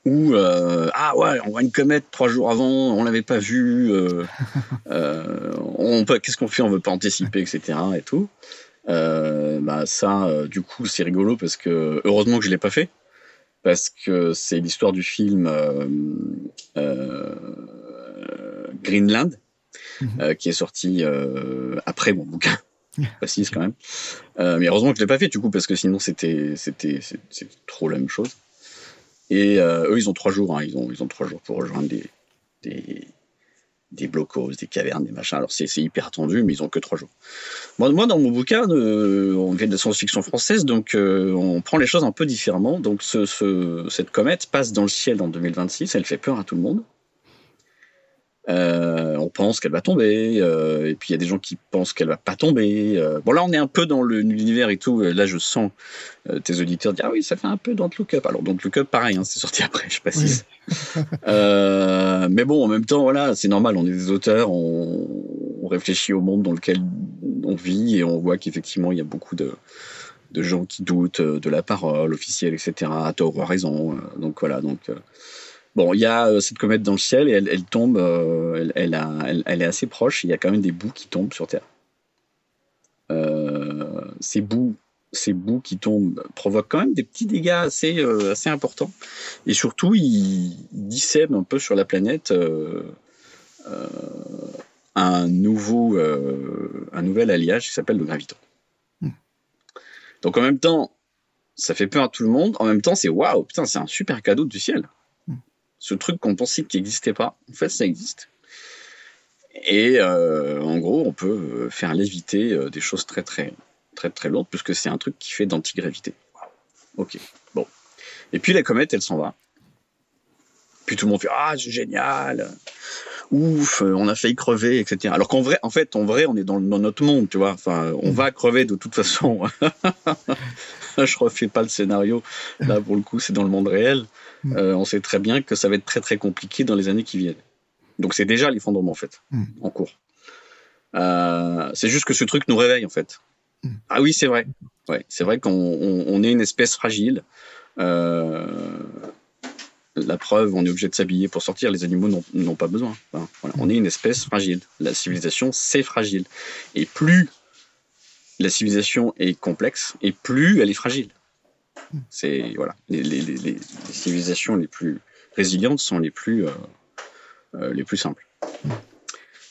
Speaker 2: où euh, ah ouais on voit une comète trois jours avant on l'avait pas vue euh, euh, on peut qu'est-ce qu'on fait on veut pas anticiper etc et tout. Euh, bah ça euh, du coup c'est rigolo parce que heureusement que je l'ai pas fait parce que c'est l'histoire du film euh, Greenland
Speaker 1: Mhm.
Speaker 2: euh, qui est sorti euh, après mon bouquin précise quand même. Euh, mais heureusement que je l'ai pas fait du coup parce que sinon c'était c'était c'est- c'était trop la même chose et euh, eux ils ont trois jours hein, ils ont ils ont trois jours pour rejoindre des des des blocos, des cavernes, des machins. Alors c'est hyper tendu, mais ils ont que trois jours. Moi, moi dans mon bouquin, euh, on fait de la science-fiction française, donc euh, on prend les choses un peu différemment. Donc ce, ce- cette comète passe dans le ciel en 2026, elle fait peur à tout le monde. Euh, on pense qu'elle va tomber, euh, et puis il y a des gens qui pensent qu'elle va pas tomber. Euh. bon là, on est un peu dans l'univers et tout. Là, je sens tes auditeurs dire ah oui, ça fait un peu Don't Look Up. Alors Don't Look Up, pareil, hein, c'est sorti après, je précise. mais bon, en même temps, voilà, c'est normal. On est des auteurs, on, on, réfléchit au monde dans lequel on vit et on voit qu'effectivement, il y a beaucoup de de gens qui doutent de la parole officielle, etc. À tort ou à raison. Donc voilà, donc Bon, il y a euh, cette comète dans le ciel et elle, tombe, euh, elle, est assez proche. Il y a quand même des bouts qui tombent sur Terre. Euh, ces bouts, ces bouts qui tombent provoquent quand même des petits dégâts assez, assez importants. Et surtout, ils dissèment un peu sur la planète un nouveau, un nouvel alliage qui s'appelle le graviton. Hmm. Donc en même temps, ça fait peur à tout le monde. En même temps, c'est waouh, putain, c'est un super cadeau du ciel ce truc qu'on pensait qu'il n'existait pas, en fait, ça existe. Et euh, en gros, on peut euh, faire léviter euh, des choses très très très très lourdes puisque c'est un truc qui fait d'antigravité. Ok, bon. Et puis la comète, elle s'en va. Puis tout le monde fait ah c'est génial, ouf, on a failli crever, etc. Alors qu'en vrai, en fait, en vrai, on est dans, dans notre monde, tu vois. Enfin, on va crever de toute façon. je refais pas le scénario. Là, pour le coup, c'est dans le monde réel. Mm. Euh, on sait très bien que ça va être très très compliqué dans les années qui viennent. Donc c'est déjà l'effondrement en fait, mm. en cours. Euh, c'est juste que ce truc nous réveille en fait. Mm. Ah oui, c'est vrai. Ouais, c'est vrai qu'on est une espèce fragile. Euh, la preuve, on est obligé de s'habiller pour sortir. Les animaux n'ont pas besoin. On est une espèce fragile. La civilisation, c'est fragile. Et plus la civilisation est complexe, et plus elle est fragile. C'est voilà, les, civilisations les plus résilientes sont les plus euh, euh, les plus simples.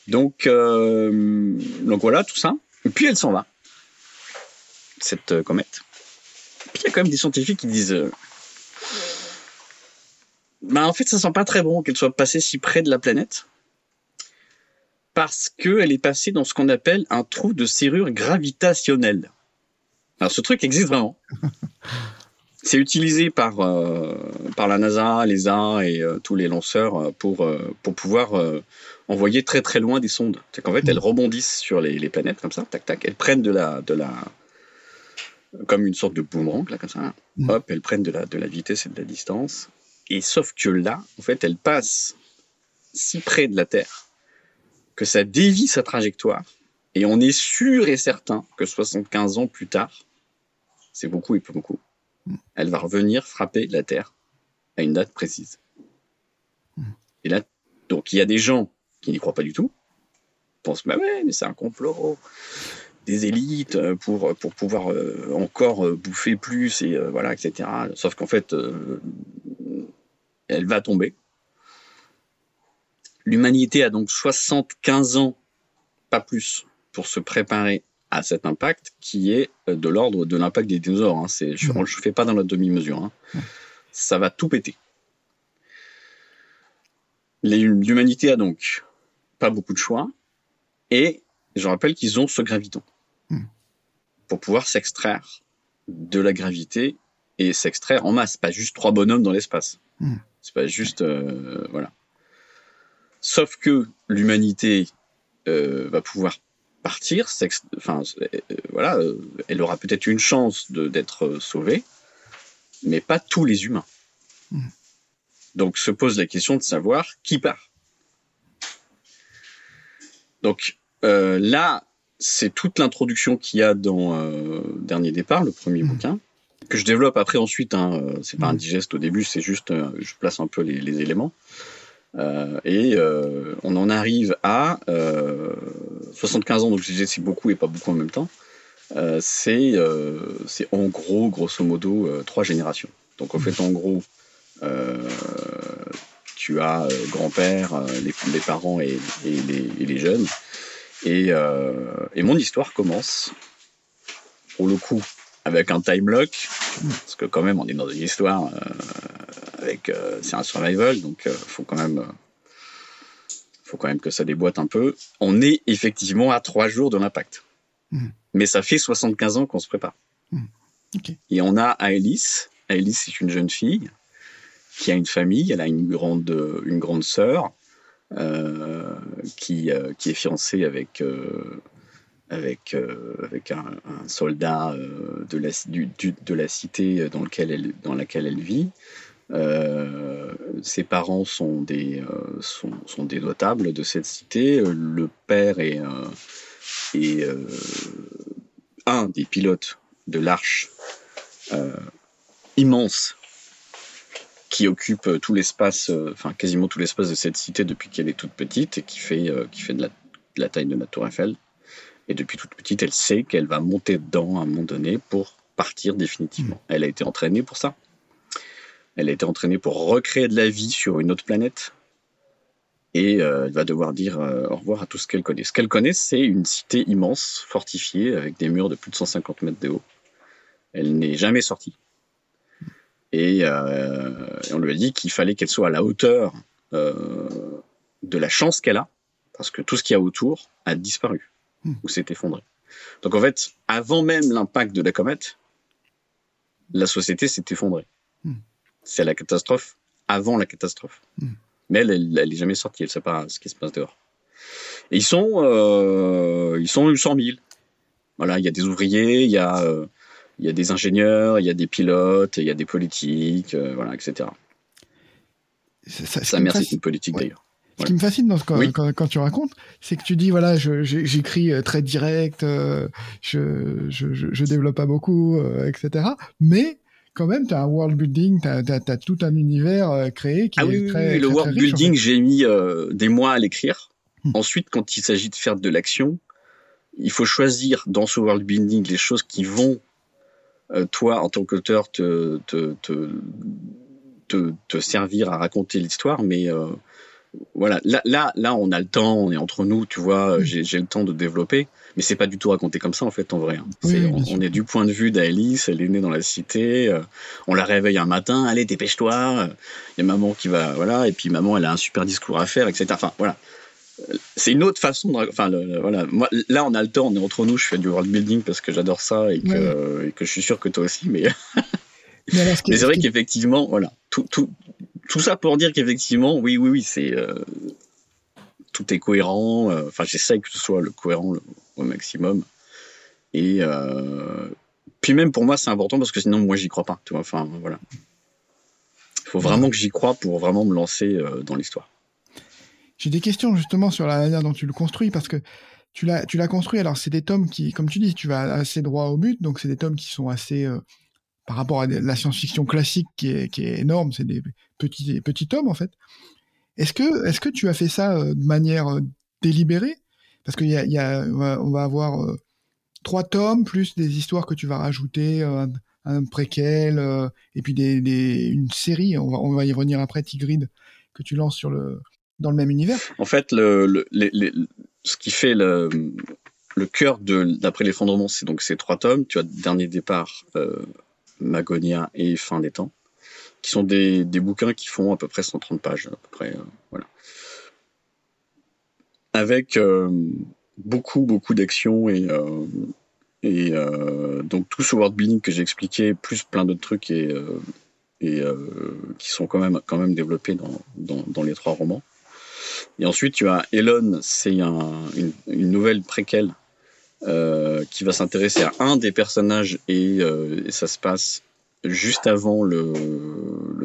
Speaker 2: Donc euh, donc voilà tout ça. Et puis elle s'en va cette comète. Puis il y a quand même des scientifiques qui disent bah en fait ça sent pas très bon qu'elle soit passée si près de la planète parce qu'elle est passée dans ce qu'on appelle un trou de serrure gravitationnelle. Alors ce truc existe vraiment. C'est utilisé par, euh, par la NASA, l'ESA et euh, tous les lanceurs euh, pour, pour pouvoir envoyer très très loin des sondes. C'est qu'en fait, elles rebondissent sur les, les, planètes comme ça, tac tac. Elles prennent de la, de la, comme une sorte de boomerang là comme ça. Mm. Hop, elles prennent de la, de la vitesse et de la distance. Et sauf que là, en fait, elles passent si près de la Terre que ça dévie sa trajectoire. Et on est sûr et certain que 75 ans plus tard, c'est beaucoup et peu beaucoup, elle va revenir frapper la Terre à une date précise. Et là, donc il y a des gens qui n'y croient pas du tout, pensent bah ouais, mais c'est un complot des élites euh, pour pour pouvoir euh, encore euh, bouffer plus et voilà etc. Sauf qu'en fait, elle va tomber. L'humanité a donc 75 ans, pas plus, pour se préparer à cet impact qui est euh, de l'ordre de l'impact des dinosaures. Hein. je ne fais pas dans la demi-mesure. Hein. Ça va tout péter. L'humanité a donc pas beaucoup de choix. Et je rappelle qu'ils ont ce graviton pour pouvoir s'extraire de la gravité et s'extraire en masse, pas juste trois bonhommes dans l'espace. C'est pas juste euh, voilà. Sauf que l'humanité euh, va pouvoir partir, enfin, euh, voilà, elle aura peut-être une chance d'être sauvée, mais pas tous les humains. Hmm. Donc se pose la question de savoir qui part. Donc là, c'est toute l'introduction qu'il y a dans Dernier départ, le premier hmm. bouquin, que je développe après ensuite. Hein, c'est pas un hmm. digeste au début, c'est juste, je place un peu les éléments. Euh, et euh, on en arrive à 75 euh, ans, donc je disais c'est beaucoup et pas beaucoup en même temps. c'est en gros, grosso modo, trois générations. Donc en fait, en gros, tu as grand-père, les, parents et, les, jeunes. Et, et, mon histoire commence, pour le coup, avec un time lock, parce que quand même, on est dans une histoire avec euh, c'est un survival, donc il euh, faut quand même euh, faut quand même que ça déboîte un peu. On est effectivement à trois jours de l'impact. Hmm. Mais ça fait 75 ans qu'on se prépare. Hmm. Et on a Alice. Alice, c'est une jeune fille qui a une famille. Elle a une grande, une grande sœur. qui, qui est fiancée avec avec, avec un, soldat de, la, de la cité dans, lequel elle, dans laquelle elle vit. ses parents sont des, sont, sont, des de cette cité. Le père est, est un des pilotes de l'arche immense qui occupe tout l'espace, enfin quasiment tout l'espace de cette cité depuis qu'elle est toute petite et qui fait, qui fait de la taille de la Tour Eiffel. Et depuis toute petite, elle sait qu'elle va monter dedans à un moment donné pour partir définitivement. Hmm. Elle a été entraînée pour ça. Elle a été entraînée pour recréer de la vie sur une autre planète. Et euh, elle va devoir dire euh, au revoir à tout ce qu'elle connaît. Ce qu'elle connaît, c'est une cité immense, fortifiée, avec des murs de plus de 150 mètres de haut. Elle n'est jamais sortie. Et, euh, et on lui a dit qu'il fallait qu'elle soit à la hauteur de la chance qu'elle a, parce que tout ce qu'il y a autour a disparu. Hmm. ou s'est effondré. Donc en fait, avant même l'impact de la comète, la société s'est effondrée. Hmm. C'est la catastrophe avant la catastrophe. Hmm. Mais elle, elle, est jamais sortie, elle ne sait pas ce qui se passe dehors. Et ils sont, euh, ils sont 100 000. Voilà, il y a des ouvriers, il y a, euh, il y a des ingénieurs, il y a des pilotes, il y a des politiques, euh, voilà, etc. Ça, Sa mère, c'est une politique d'ailleurs.
Speaker 1: Ce qui me fascine dans ce, quand, tu racontes, c'est que tu dis voilà, j'écris euh, très direct, euh, je, je, je, développe pas beaucoup, euh, etc. Mais quand même, tu as un world building, tu as, tout un univers créé qui
Speaker 2: ah
Speaker 1: est
Speaker 2: oui,
Speaker 1: très,
Speaker 2: oui, le world building, j'ai mis des mois à l'écrire. Hmm. Ensuite, quand il s'agit de faire de l'action, il faut choisir dans ce world building les choses qui vont, toi, en tant qu'auteur, te, te, te, te, te servir à raconter l'histoire, mais voilà, là, là, là, on a le temps, on est entre nous, tu vois, j'ai le temps de développer, mais c'est pas du tout raconté comme ça en fait, en vrai. Hein. on, est du point de vue d'Alice, elle est née dans la cité, euh, on la réveille un matin, allez, dépêche-toi, il y a maman qui va, voilà, et puis maman, elle a un super discours à faire, etc. Enfin, voilà. C'est une autre façon de, enfin, voilà. Moi, là, on a le temps, on est entre nous, je fais du world building parce que j'adore ça et que, et que je suis sûr que toi aussi, mais. mais, c'est vrai qu'effectivement, voilà, tout, tout, tout ça pour dire qu'effectivement, oui, oui, oui, c'est euh, tout est cohérent. Euh, enfin, j'essaye que ce soit le cohérent au maximum. Et euh, puis même pour moi, c'est important parce que sinon, moi, j'y crois pas. Tu vois, enfin, voilà. Il faut vraiment que j'y crois pour vraiment me lancer dans l'histoire.
Speaker 1: J'ai des questions justement sur la manière dont tu le construis parce que tu l'as, tu l'as construit. Alors, c'est des tomes qui, comme tu dis, tu vas assez droit au but, donc c'est des tomes qui sont assez par rapport à la science-fiction classique qui est, est énorme, c'est des petits, petits tomes en fait. Est-ce que, est-ce que tu as fait ça euh, de manière euh, délibérée? Parce qu'il y a, y on va avoir euh, trois tomes plus des histoires que tu vas rajouter, un, un préquel et puis une série. On va, on va y revenir après, Tigrid, que tu lances sur le, dans le même univers.
Speaker 2: En fait, le, ce qui fait le, le cœur d'après l'effondrement, c'est donc ces trois tomes. Tu as dernier départ. Magonia et Fin des temps, qui sont des, bouquins qui font à peu près 130 pages, à peu près, euh, voilà. Avec euh, beaucoup, beaucoup d'actions et, euh, et donc tout ce world building que j'ai expliqué, plus plein d'autres trucs et, et qui sont quand même, quand même développés dans, dans, les trois romans. Et ensuite, tu as Elon, c'est un, une, nouvelle préquelle euh, qui va s'intéresser à un des personnages et, euh, ça se passe juste avant le,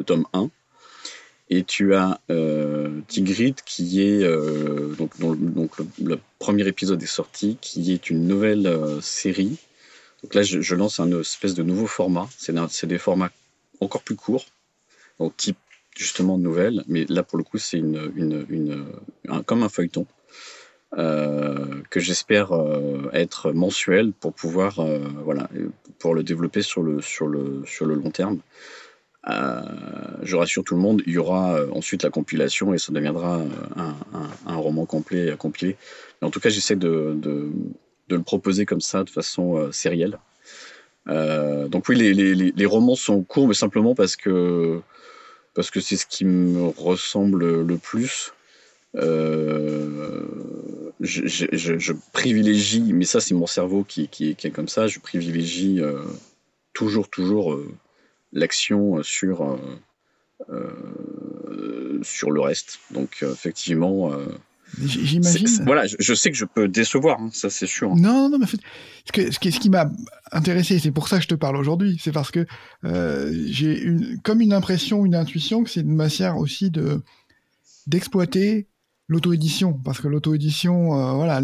Speaker 2: tome 1. Et tu as euh, Tigrid qui est donc, le, premier épisode est sorti, qui est une nouvelle série. Donc là, je, lance un espèce de nouveau format. C'est des formats encore plus courts, donc type justement nouvelle, mais là pour le coup c'est une, une, une un, comme un feuilleton. Euh, que j'espère euh, être mensuel pour pouvoir euh, voilà pour le développer sur le sur le sur le long terme. je rassure tout le monde, il y aura ensuite la compilation et ça deviendra un, un, roman complet à compiler. Mais en tout cas, j'essaie de, de, de, le proposer comme ça, de façon sérielle. donc oui, les, les, les, romans sont courts, mais simplement parce que parce que c'est ce qui me ressemble le plus. Euh, je, je, je, privilégie, mais ça c'est mon cerveau qui, qui, qui, est comme ça, je privilégie euh, toujours, toujours euh, l'action sur, sur le reste. Donc effectivement.
Speaker 1: J'imagine.
Speaker 2: Voilà, je, sais que je peux décevoir, hein, ça c'est sûr.
Speaker 1: Non, non, mais ce, que, ce qui, ce qui m'a intéressé, c'est pour ça que je te parle aujourd'hui, c'est parce que j'ai une, comme une impression, une intuition que c'est une matière aussi de d'exploiter l'auto-édition, parce que l'auto-édition, euh, voilà,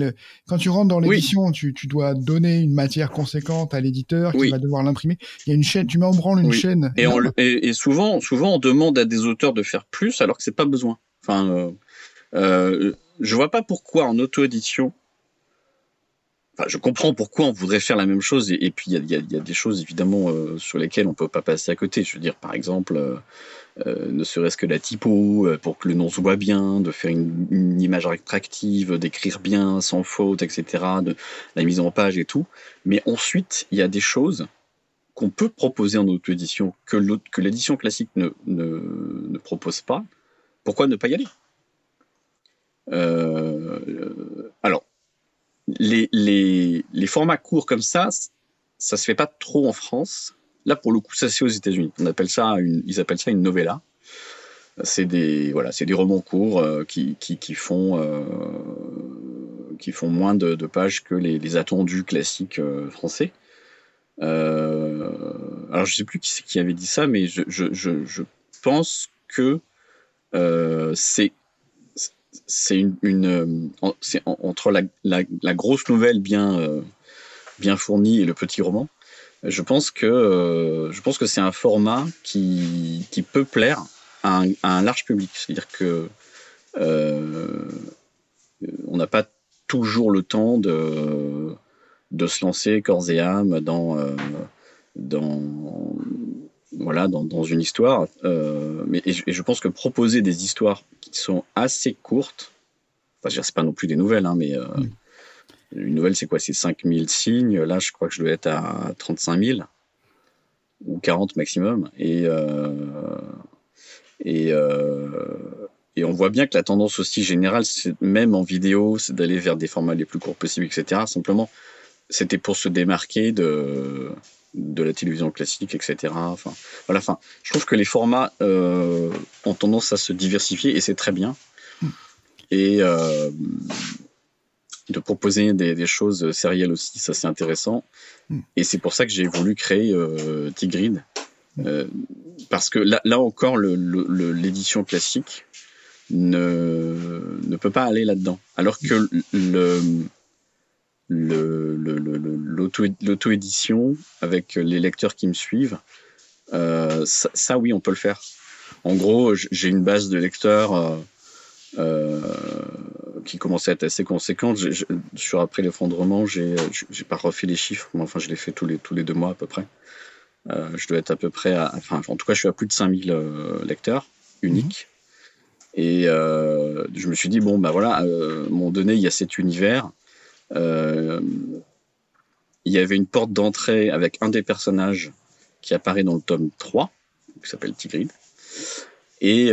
Speaker 1: quand tu rentres dans l'édition, tu, dois donner une matière conséquente à l'éditeur qui va devoir l'imprimer. Il y a une chaîne, tu mets en branle une chaîne.
Speaker 2: Et, et, souvent, souvent, on demande à des auteurs de faire plus alors que c'est pas besoin. Enfin, euh, euh, je vois pas pourquoi en auto-édition. Enfin, je comprends pourquoi on voudrait faire la même chose, et, puis il y a, des choses évidemment sur lesquelles on peut pas passer à côté. Je veux dire, par exemple euh, ne serait-ce que la typo, euh, pour que le nom se voit bien, de faire une, image attractive, d'écrire bien, sans faute, etc., de la mise en page et tout. Mais ensuite, il y a des choses qu'on peut proposer en auto-édition que l'édition classique ne, ne, propose pas. Pourquoi ne pas y aller? Euh, Alors, les, les, les, formats courts comme ça, ça se fait pas trop en France. Là, pour le coup, ça c'est aux États-Unis. On appelle ça ils appellent ça une novella. C'est des voilà, c'est des romans courts euh, qui, font euh, qui font moins de, pages que les, attendus classiques euh, français. alors je sais plus qui avait dit ça, mais je, pense que c'est c'est une, entre la, la, la, grosse nouvelle bien bien fournie et le petit roman je pense que euh, je pense que c'est un format qui, qui peut plaire à un, large public. C'est-à-dire que euh, on n'a pas toujours le temps de de se lancer corps et âme dans euh, dans voilà dans, dans une histoire. Mais et je, pense que proposer des histoires qui sont assez courtes, enfin, c'est pas non plus des nouvelles, hein, mais. Une nouvelle, c'est quoi? C'est 5000 signes. Là, je crois que je dois être à 35 000 ou 40 maximum. Et, euh, et, euh, et on voit bien que la tendance aussi générale, même en vidéo, c'est d'aller vers des formats les plus courts possibles, etc. Simplement, c'était pour se démarquer de, de la télévision classique, etc. Enfin, voilà. Enfin, je trouve que les formats euh, ont tendance à se diversifier et c'est très bien. Hmm. Et euh, de proposer des, choses sérielles aussi, ça c'est intéressant. Hmm. Et c'est pour ça que j'ai voulu créer euh, Tigrid. Hmm. Euh, parce que là, là encore, l'édition classique ne, ne peut pas aller là-dedans. Alors que le, l'auto-édition avec les lecteurs qui me suivent, euh, ça, ça, oui, on peut le faire. En gros, j'ai une base de lecteurs euh, euh, qui commençait à être assez conséquente. sur après l'effondrement, j'ai pas refait les chiffres, mais enfin je l'ai fait tous les tous les deux mois à peu près. Euh, je dois être à peu près à, enfin en tout cas je suis à plus de 5000 euh, lecteurs uniques. Mhm. Et euh, je me suis dit bon bah voilà, euh, moment donné il y a cet univers. Il y avait une porte d'entrée avec un des personnages qui apparaît dans le tome 3, qui s'appelle Tigrid. Et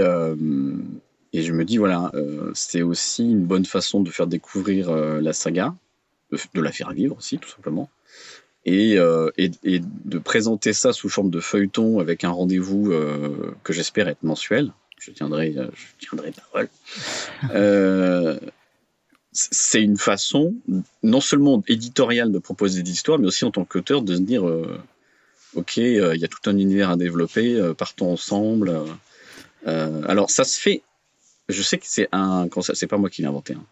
Speaker 2: et je me dis, voilà, euh, c'est aussi une bonne façon de faire découvrir euh, la saga, de, la faire vivre aussi, tout simplement. Et, euh, et, et, de présenter ça sous forme de feuilleton avec un rendez-vous que j'espère être mensuel. Je tiendrai, je tiendrai parole. c'est une façon, non seulement éditoriale de proposer des histoires, mais aussi en tant qu'auteur de se dire, ok, il y a tout un univers à développer, partons ensemble. alors ça se fait je sais que c'est un concept, c'est pas moi qui l'ai inventé. Hein.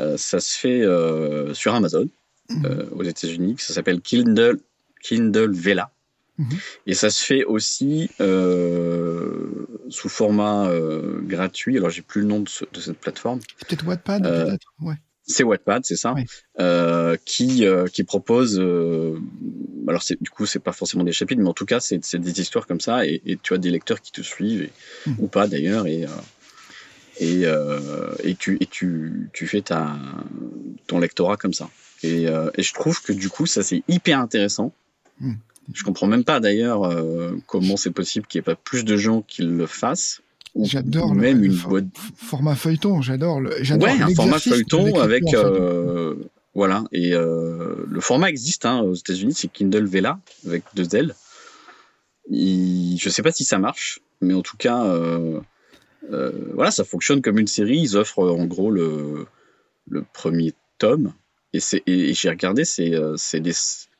Speaker 2: Euh, ça se fait euh, sur Amazon mhm. euh, aux États-Unis. Ça s'appelle Kindle Kindle Vela. Mhm. Et ça se fait aussi sous format gratuit. Alors j'ai plus le nom de, ce, de cette plateforme.
Speaker 1: C'est peut-être Wattpad, peut-être. Ouais.
Speaker 2: C'est Wattpad, c'est ça, qui qui propose. Alors du coup c'est pas forcément des chapitres, mais en tout cas c'est des histoires comme ça et, et, tu as des lecteurs qui te suivent et, mhm. ou pas d'ailleurs et et, euh, et, tu, et tu, tu fais ta, ton lectorat comme ça. Et, euh, et je trouve que du coup, ça c'est hyper intéressant. Hmm. Je comprends même pas d'ailleurs euh, comment c'est possible qu'il n'y ait pas plus de gens qui le fassent.
Speaker 1: J'adore même le, une boîte... format feuilleton. J'adore le.
Speaker 2: Ouais, un format feuilleton avec euh, voilà et le format existe hein, aux États-Unis, c'est Kindle Vela avec deux L. Il... Je sais pas si ça marche, mais en tout cas, euh, voilà, ça fonctionne comme une série. Ils offrent en gros le, le premier tome. Et, et, et j'ai regardé, c'est des,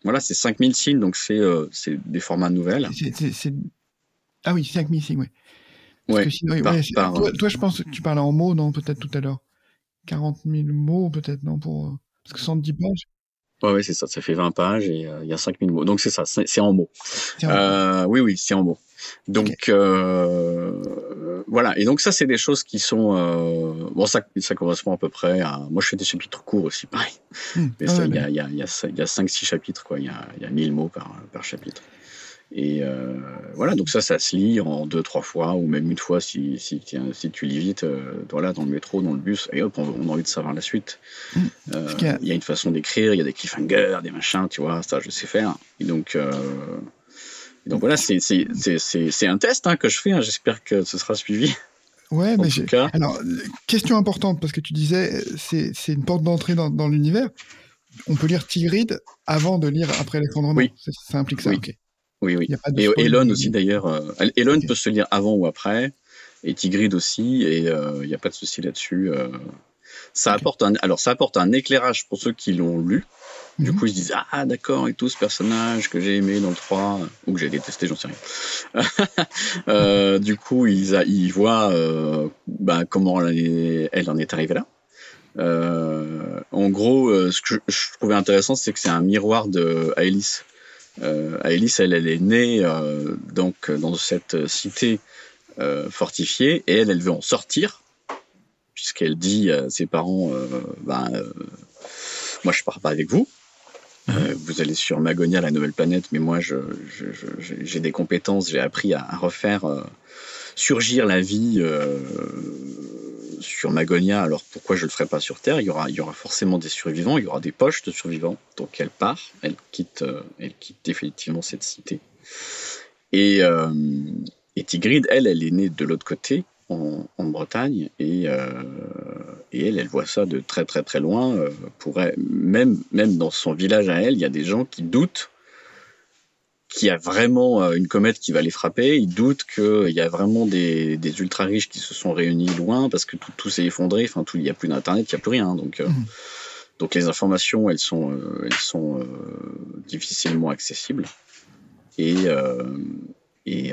Speaker 2: voilà, c'est 5000 signes, donc c'est des formats nouvelles.
Speaker 1: Ah oui, 5000 signes, oui.
Speaker 2: Ouais,
Speaker 1: toi, je pense que tu parlais en mots, non, peut-être tout à l'heure. 40 000 mots, peut-être, non, pour. Parce que 110 pages.
Speaker 2: Ouais, ouais c'est ça. Ça fait 20 pages et il y a 5000 mots. Donc c'est ça, c'est en mots. Euh, oui, oui, c'est en mots. Donc euh, voilà. Et donc ça, c'est des choses qui sont euh, bon. Ça, ça correspond à peu près à. Moi, je fais des chapitres courts aussi, pareil. Hmm. Mais il y a, y a, y a 5-6 chapitres, quoi. Il y a, y a 1000 mots par, par chapitre. Et euh, voilà, donc ça, ça se lit en deux, trois fois, ou même une fois si, si, si tu lis vite, euh, voilà, dans le métro, dans le bus, et hop, on, a envie de savoir la suite. Hmm. Euh, il y a une façon d'écrire, il y a des cliffhangers, des machins, tu vois, ça, je sais faire. Et donc, donc voilà, c'est un test hein, que je fais, hein, j'espère que ce sera suivi.
Speaker 1: Ouais, mais alors, question importante, parce que tu disais, c'est une porte d'entrée dans, dans l'univers. On peut lire Tigrid avant de lire après l'effondrement.
Speaker 2: Oui.
Speaker 1: Ça, implique ça, ok.
Speaker 2: Oui, oui. Et Elon aussi d'ailleurs. Euh, Elon peut se lire avant ou après, et Tigrid aussi, et euh, il n'y a pas de souci là-dessus. Euh. Ça apporte un, alors ça apporte un éclairage pour ceux qui l'ont lu. Du mhm. coup, ils se disent ah d'accord et tout ce personnage que j'ai aimé dans le 3 ou que j'ai détesté, j'en sais rien. du coup, ils, ils voient bah, comment elle, elle, en est arrivée là. en gros, ce que je, je trouvais intéressant, c'est que c'est un miroir de Alice euh, Alice, elle, elle est née euh, donc dans cette cité euh, fortifiée et elle, elle veut en sortir puisqu'elle dit à ses parents, ben, moi je pars pas avec vous. Vous allez sur Magonia, la nouvelle planète, mais moi j'ai des compétences, j'ai appris à, refaire surgir la vie sur Magonia, alors pourquoi je le ferai pas sur Terre? Il y, aura, forcément des survivants, il y aura des poches de survivants. Donc elle part, elle quitte, euh, elle quitte définitivement cette cité. Et, euh, et Tigrid, elle, elle est née de l'autre côté, en, Bretagne, et, euh, et, elle, elle voit ça de très très très loin. pour même, même dans son village à elle, il y a des gens qui doutent qu'il y a vraiment euh, une comète qui va les frapper. Ils doutent qu'il y a vraiment des, des, ultra riches qui se sont réunis loin parce que tout, tout s'est effondré. Enfin, tout, il n'y a plus d'internet, il n'y a plus rien. Donc, euh, mmh. donc les informations, elles sont, euh, elles sont difficilement accessibles. Et, et,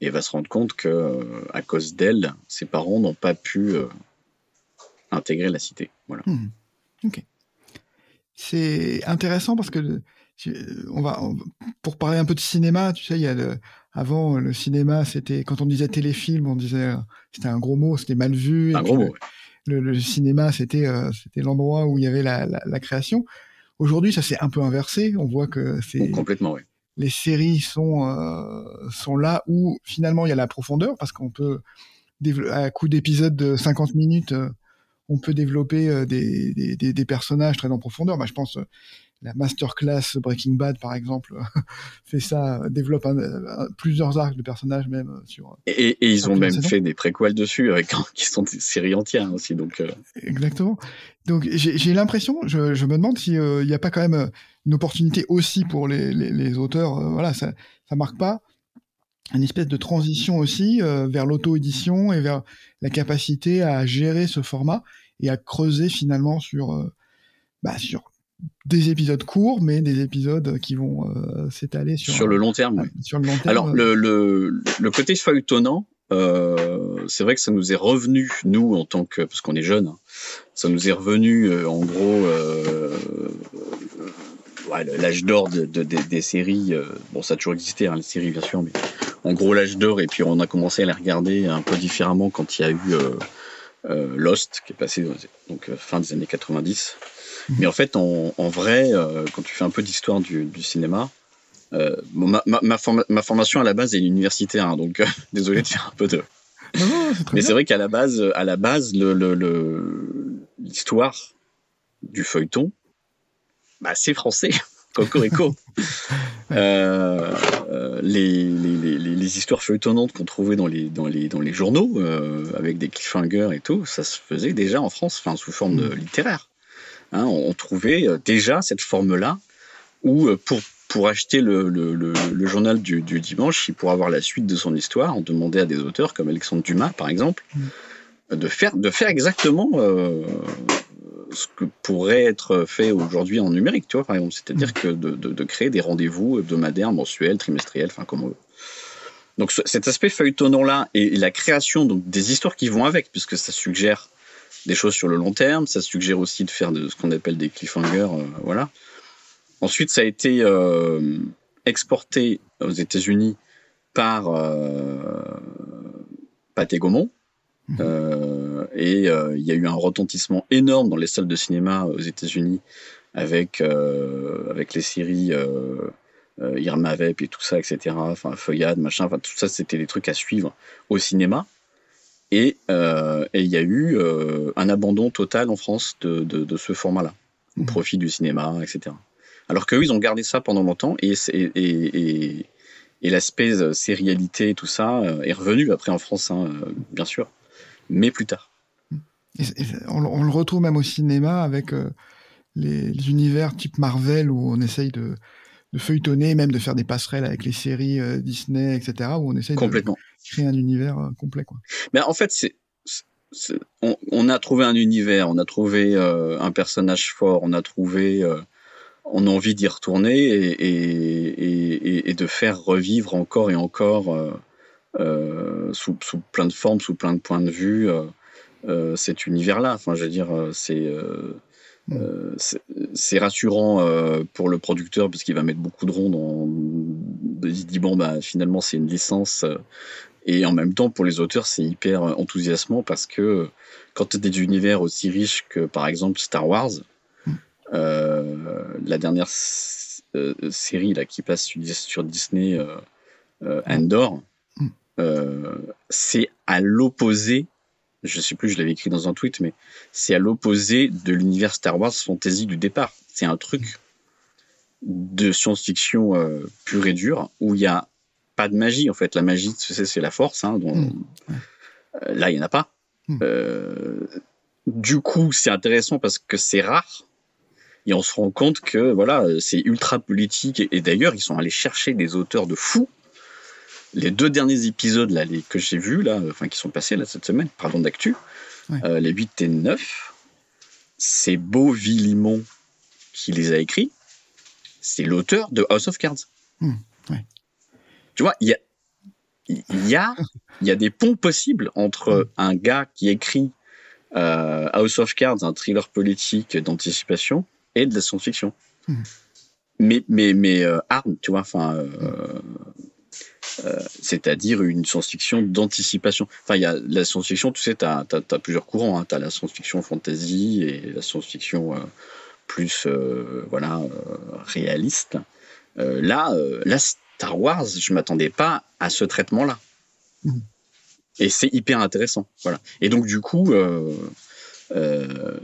Speaker 2: et va se rendre compte que à cause d'elle, ses parents n'ont pas pu intégrer la cité. Voilà.
Speaker 1: Mmh. Ok. C'est intéressant parce que on va pour parler un peu de cinéma, tu sais, il y a le, avant le cinéma, c'était quand on disait téléfilm, on disait c'était un gros mot, c'était mal vu.
Speaker 2: Un gros mot.
Speaker 1: Le, cinéma, c'était euh, c'était l'endroit où il y avait la, la, création. Aujourd'hui, ça s'est un peu inversé. On voit que c'est
Speaker 2: complètement oui.
Speaker 1: Les séries sont euh, sont là où finalement il y a la profondeur parce qu'on peut à coup d'épisodes de 50 minutes, euh, on peut développer des, des, des, personnages très en profondeur. Bah, je pense la masterclass Breaking Bad, par exemple, fait ça, développe plusieurs arcs de personnages même euh, sur.
Speaker 2: Euh, et, ils ont même fait des préquels dessus, avec qui sont des séries entières aussi, donc. Euh.
Speaker 1: Exactement. Donc j'ai l'impression, je, me demande s'il n'y a pas quand même une opportunité aussi pour les, auteurs. voilà, ça, ça marque pas une espèce de transition aussi vers l'auto-édition et vers la capacité à gérer ce format et à creuser finalement sur, bah, sur des épisodes courts, mais des épisodes qui vont euh, s'étaler sur,
Speaker 2: sur le long terme.
Speaker 1: Euh, sur le long terme.
Speaker 2: Alors le, le, le côté feuilletonnant, euh, c'est vrai que ça nous est revenu nous en tant que parce qu'on est jeunes, hein, ça nous est revenu euh, en gros euh, ouais, l'âge d'or de, de, des séries. bon, ça a toujours existé hein, les séries bien sûr, mais en gros l'âge d'or et puis on a commencé à les regarder un peu différemment quand il y a eu Lost qui est passé donc fin des années 90 mais en fait, en, vrai, euh, quand tu fais un peu d'histoire du, cinéma, euh, ma, ma, formation à la base est universitaire, hein, donc euh, désolé de faire un peu de. Mais c'est vrai qu'à la base, à la base, l'histoire le, du feuilleton, bah, c'est français. Cocorico. euh, les, les, les, histoires feuilletonnantes qu'on trouvait dans les, dans les, dans les journaux, avec des cliffhangers et tout, ça se faisait déjà en France, enfin, sous forme de, mm. littéraire. Hein, on trouvait euh, déjà cette forme-là où euh, pour pour acheter le, le, le, journal du, du, dimanche, pour avoir la suite de son histoire, on demandait à des auteurs comme Alexandre Dumas, par exemple, mm. de, faire, de faire exactement euh, ce que pourrait être fait aujourd'hui en numérique, tu vois, par exemple. C'est-à-dire mm. que de, de, de, créer des rendez-vous hebdomadaires, mensuels, trimestriels, enfin, comme on veut. Donc cet aspect feuilletonnant-là et, la création donc, des histoires qui vont avec, puisque ça suggère des choses sur le long terme, ça suggère aussi de faire de, ce qu'on appelle des cliffhangers, euh, voilà. Ensuite, ça a été euh, exporté aux États-Unis par euh, Pathé Gaumont. Euh, et euh, il y a eu un retentissement énorme dans les salles de cinéma aux États-Unis avec, avec les séries Irma Vep et tout ça, etc. Enfin, Feuillade, machin, enfin, tout ça, c'était des trucs à suivre au cinéma. Et il y a eu un abandon total en France de, de, de ce format-là, au mhm. profit du cinéma, etc. Alors qu'eux, ils ont gardé ça pendant longtemps et, et, et, l'aspect euh, sérialité et tout ça euh, est revenu après en France, hein, euh, bien sûr, mais plus tard.
Speaker 1: on, le retrouve même au cinéma avec les, univers type Marvel où on essaye de, feuilletonner, même de faire des passerelles avec les séries Disney, etc., où on essaye
Speaker 2: Complètement.
Speaker 1: de créer un univers complet. Quoi.
Speaker 2: Mais en fait, c'est on, a trouvé un univers, on a trouvé un personnage fort, on a trouvé on a envie d'y retourner et, de faire revivre encore et encore euh, euh, sous, plein de formes, sous plein de points de vue euh, cet univers-là. Enfin, je veux dire, c'est c'est rassurant pour le producteur parce qu'il va mettre beaucoup de ronds dans. Il se dit bon bah finalement c'est une licence et en même temps pour les auteurs c'est hyper enthousiasmant parce que quand tu as des univers aussi riches que par exemple Star Wars, euh, la dernière euh, série là, qui passe sur, Disney, euh, Andor, mm. c'est à l'opposé je sais plus, je l'avais écrit dans un tweet, mais c'est à l'opposé de l'univers Star Wars fantasy du départ. C'est un truc de science-fiction pure et dure où il n'y a pas de magie. En fait, la magie, c'est la force. Hein, mm. là, il n'y en a pas. Mm. du coup, c'est intéressant parce que c'est rare et on se rend compte que voilà, c'est ultra politique. Et, d'ailleurs, ils sont allés chercher des auteurs de fous. Les deux derniers épisodes là, les, que j'ai vus, là, enfin qui sont passés là, cette semaine, pardon d'actu, euh, les 8 et 9, c'est Beau Villimont qui les a écrits. C'est l'auteur de House of Cards. Hmm, tu vois, il y a, il y, a, y a des ponts possibles entre hmm. un gars qui écrit euh, House of Cards, un thriller politique d'anticipation, et de la science-fiction. Hmm. Mais, mais, mais euh, arme, tu vois, enfin, euh, euh, c'est-à-dire une science-fiction d'anticipation. Enfin, il y a la science-fiction, tu sais, tu as, plusieurs courants. Hein. Tu as la science-fiction fantasy et la science-fiction plus voilà, réaliste. là, là, Star Wars, je m'attendais pas à ce traitement-là. Hmm. Et c'est hyper intéressant. Voilà. Et donc, du coup, euh,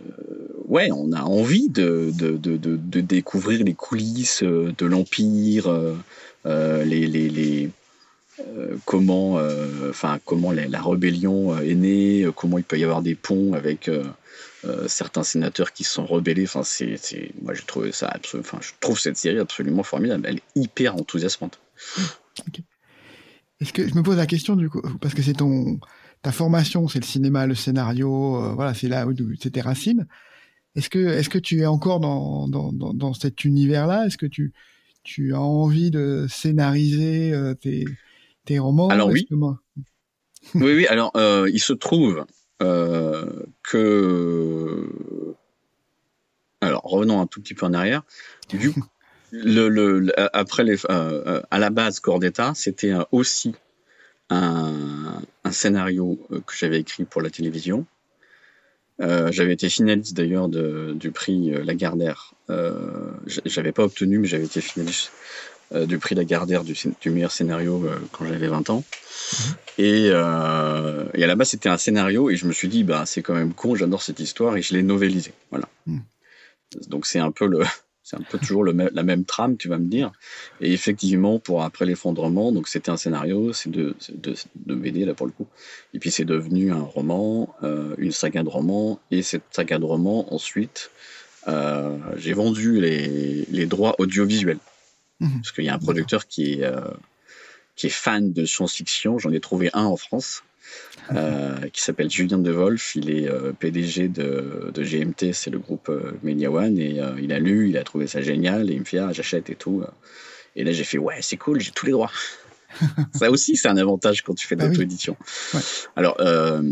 Speaker 2: ouais, on a envie de, de, de, de, découvrir les coulisses euh, de l'Empire, euh, les, les, les comment, enfin, comment la, rébellion est née, comment il peut y avoir des ponts avec certains sénateurs qui se sont rebellés. Enfin, c'est, moi, j'ai trouvé ça je trouve cette série absolument formidable. Elle est hyper enthousiasmante.
Speaker 1: Est-ce que je me pose la question du coup, parce que c'est ton, ta formation, c'est le cinéma, le scénario, euh, voilà, c'est là où c'est tes racines. Est-ce que, est-ce que tu es encore dans, dans, dans, cet univers-là? Est-ce que tu, tu as envie de scénariser euh, tes, tes romans
Speaker 2: Alors oui. oui, oui. Alors, euh, il se trouve que, alors revenons un tout petit peu en arrière. Du le, le, après les, à la base, Corps d'État, c'était aussi un, scénario euh, que j'avais écrit pour la télévision. Euh, j'avais été finaliste d'ailleurs du prix euh, Lagardère. Euh, j'avais pas obtenu, mais j'avais été finaliste du prix Lagardère du, du meilleur scénario quand j'avais 20 ans. Mhm. Et, et, à la base, c'était un scénario et je me suis dit, bah, c'est quand même con, j'adore cette histoire et je l'ai novélisé. Voilà. Mhm. Donc c'est un peu le, c'est un peu toujours le la même trame, tu vas me dire. Et effectivement, pour après l'effondrement, donc c'était un scénario, c'est de, de, de BD là pour le coup. Et puis c'est devenu un roman, euh, une saga de roman. Et cette saga de roman, ensuite, euh, j'ai vendu les, les, droits audiovisuels. Mhm. Parce qu'il y a un producteur qui est, qui est fan de science-fiction. J'en ai trouvé un en France. qui s'appelle Julien Devolf. Il est PDG de, de, GMT, c'est le groupe Media One, et il a lu, il a trouvé ça génial, et il me fait ah, j'achète et tout. Et là j'ai fait ouais c'est cool, j'ai tous les droits. ça aussi, c'est un avantage quand tu fais de ah l'auto-édition. Alors, euh,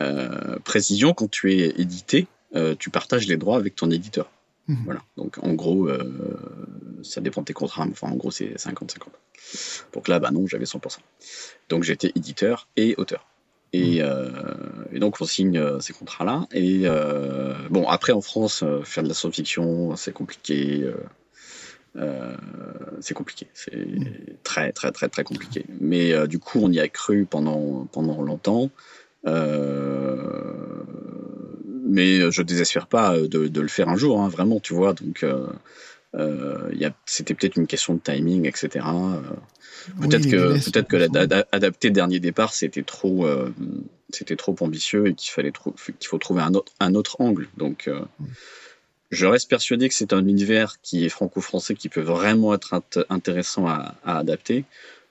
Speaker 2: euh, précision, quand tu es édité, euh, tu partages les droits avec ton éditeur. Mhm. Voilà. Donc, en gros, ça dépend de tes contrats. Mais enfin, en gros, c'est 50-50. Donc là, bah non, j'avais 100%. Donc, j'étais éditeur et auteur. Et, mhm. et, donc on signe ces contrats-là. Et bon, après en France, faire de la science-fiction, c'est compliqué. Euh, c'est compliqué, c'est très très très très compliqué. Mais euh, du coup, on y a cru pendant pendant longtemps. Euh, mais je désespère pas de, le faire un jour, hein, vraiment, tu vois. Donc, c'était peut-être une question de timing, etc. peut-être que peut-être que l'adapter dernier départ, c'était trop c'était trop ambitieux et qu'il fallait qu'il faut trouver un autre un autre angle. Donc je reste persuadé que c'est un univers qui est franco-français qui peut vraiment être intéressant à, adapter.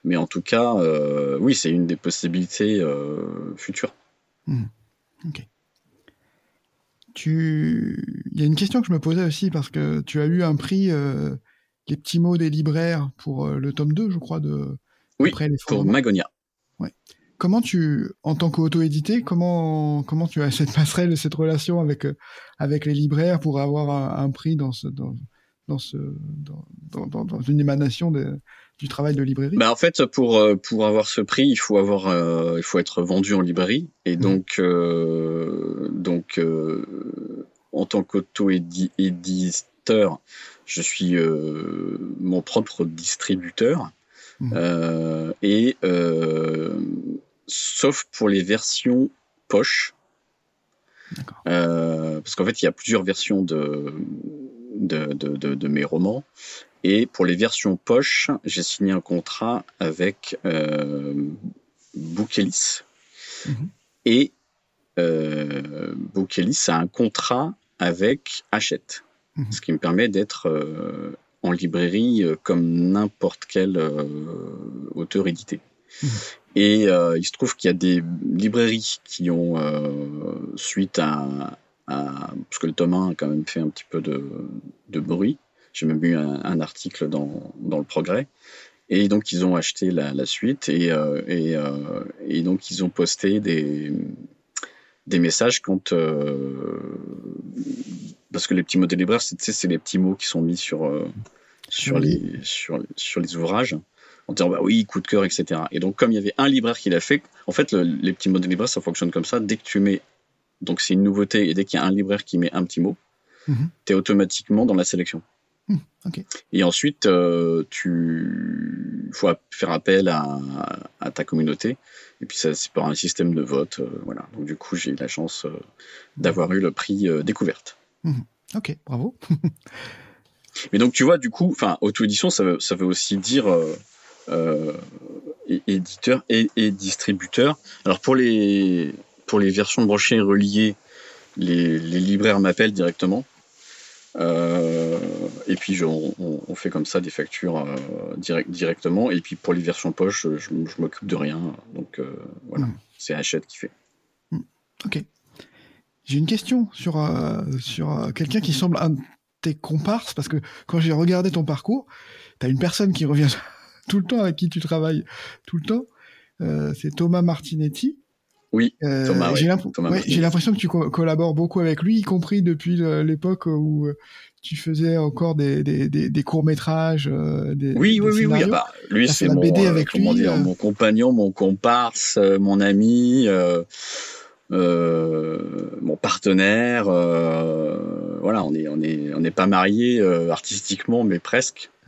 Speaker 2: Mais en tout cas, euh, oui, c'est une des possibilités euh, futures.
Speaker 1: Hmm. Ok. Tu... Il y a une question que je me posais aussi parce que tu as eu un prix, euh, les petits mots des libraires pour le tome 2, je crois, de.
Speaker 2: Oui, pour Magonia.
Speaker 1: Ouais. Comment tu, en tant qu'auto-édité, comment, comment tu as cette passerelle, cette relation avec, euh, avec les libraires pour avoir un, prix dans, ce, dans, dans, ce, dans, dans, une émanation de, du travail de librairie?
Speaker 2: Bah En fait, pour, euh, pour avoir ce prix, il faut, avoir, euh, il faut être vendu en librairie. Et mmh. donc, donc en tant qu'auto-éditeur, je suis mon propre distributeur. Mmh. et sauf pour les versions poche. Euh, parce qu'en fait, il y a plusieurs versions de, de, de, mes romans. Et pour les versions poche, j'ai signé un contrat avec euh, Bookelis. Mhm. Et euh, Bookelis a un contrat avec Hachette. Mhm. Ce qui me permet d'être euh, en librairie comme n'importe quel auteur édité. Mhm. Et euh, il se trouve qu'il y a des librairies qui ont, euh, suite à, Parce que le tome 1 a quand même fait un petit peu de, bruit. J'ai même eu un, article dans, dans, le progrès. Et donc, ils ont acheté la, suite et, euh, et, et, donc, ils ont posté des, des messages quand. parce que les petits mots des libraires, c'est les petits mots qui sont mis sur, sur, les, sur, sur les ouvrages en disant bah oui, coup de cœur, etc. Et donc, comme il y avait un libraire qui l'a fait, en fait, les petits mots de libraire, ça fonctionne comme ça. Dès que tu mets, donc c'est une nouveauté, et dès qu'il y a un libraire qui met un petit mot, mhm. tu es automatiquement dans la sélection. Hmm, et ensuite, euh, tu faut faire appel à, ta communauté. Et puis, ça, c'est par un système de vote. Euh, voilà. Donc, du coup, j'ai eu la chance euh, d'avoir eu le prix découverte.
Speaker 1: Mhm. Ok, bravo.
Speaker 2: Mais donc, tu vois, du coup, auto-édition, ça veut, ça veut aussi dire euh, éditeur et, distributeur. Alors pour les, pour les versions brochées et reliées, les, libraires m'appellent directement. Euh, et puis on, fait comme ça des factures euh, direct, directement. Et puis pour les versions poche, je, m'occupe de rien. Donc voilà, hmm. c'est Hachette qui fait.
Speaker 1: Hmm. Ok. J'ai une question sur, sur quelqu'un qui semble un de tes comparses, parce que quand j'ai regardé ton parcours, tu as une personne qui revient tout le temps avec qui tu travailles tout le temps. Euh, c'est Thomas Martinetti.
Speaker 2: Oui, euh, Thomas,
Speaker 1: J'ai l'impression que tu collabores beaucoup avec lui, y compris depuis l'époque où euh, tu faisais encore des, des, des, courts métrages. Des,
Speaker 2: oui, oui, oui, oui, ah bah, lui c'est mon, BD avec lui, dire, mon compagnon, mon comparse, mon ami, mon partenaire. voilà, on n'est on est, on est pas mariés artistiquement, mais presque.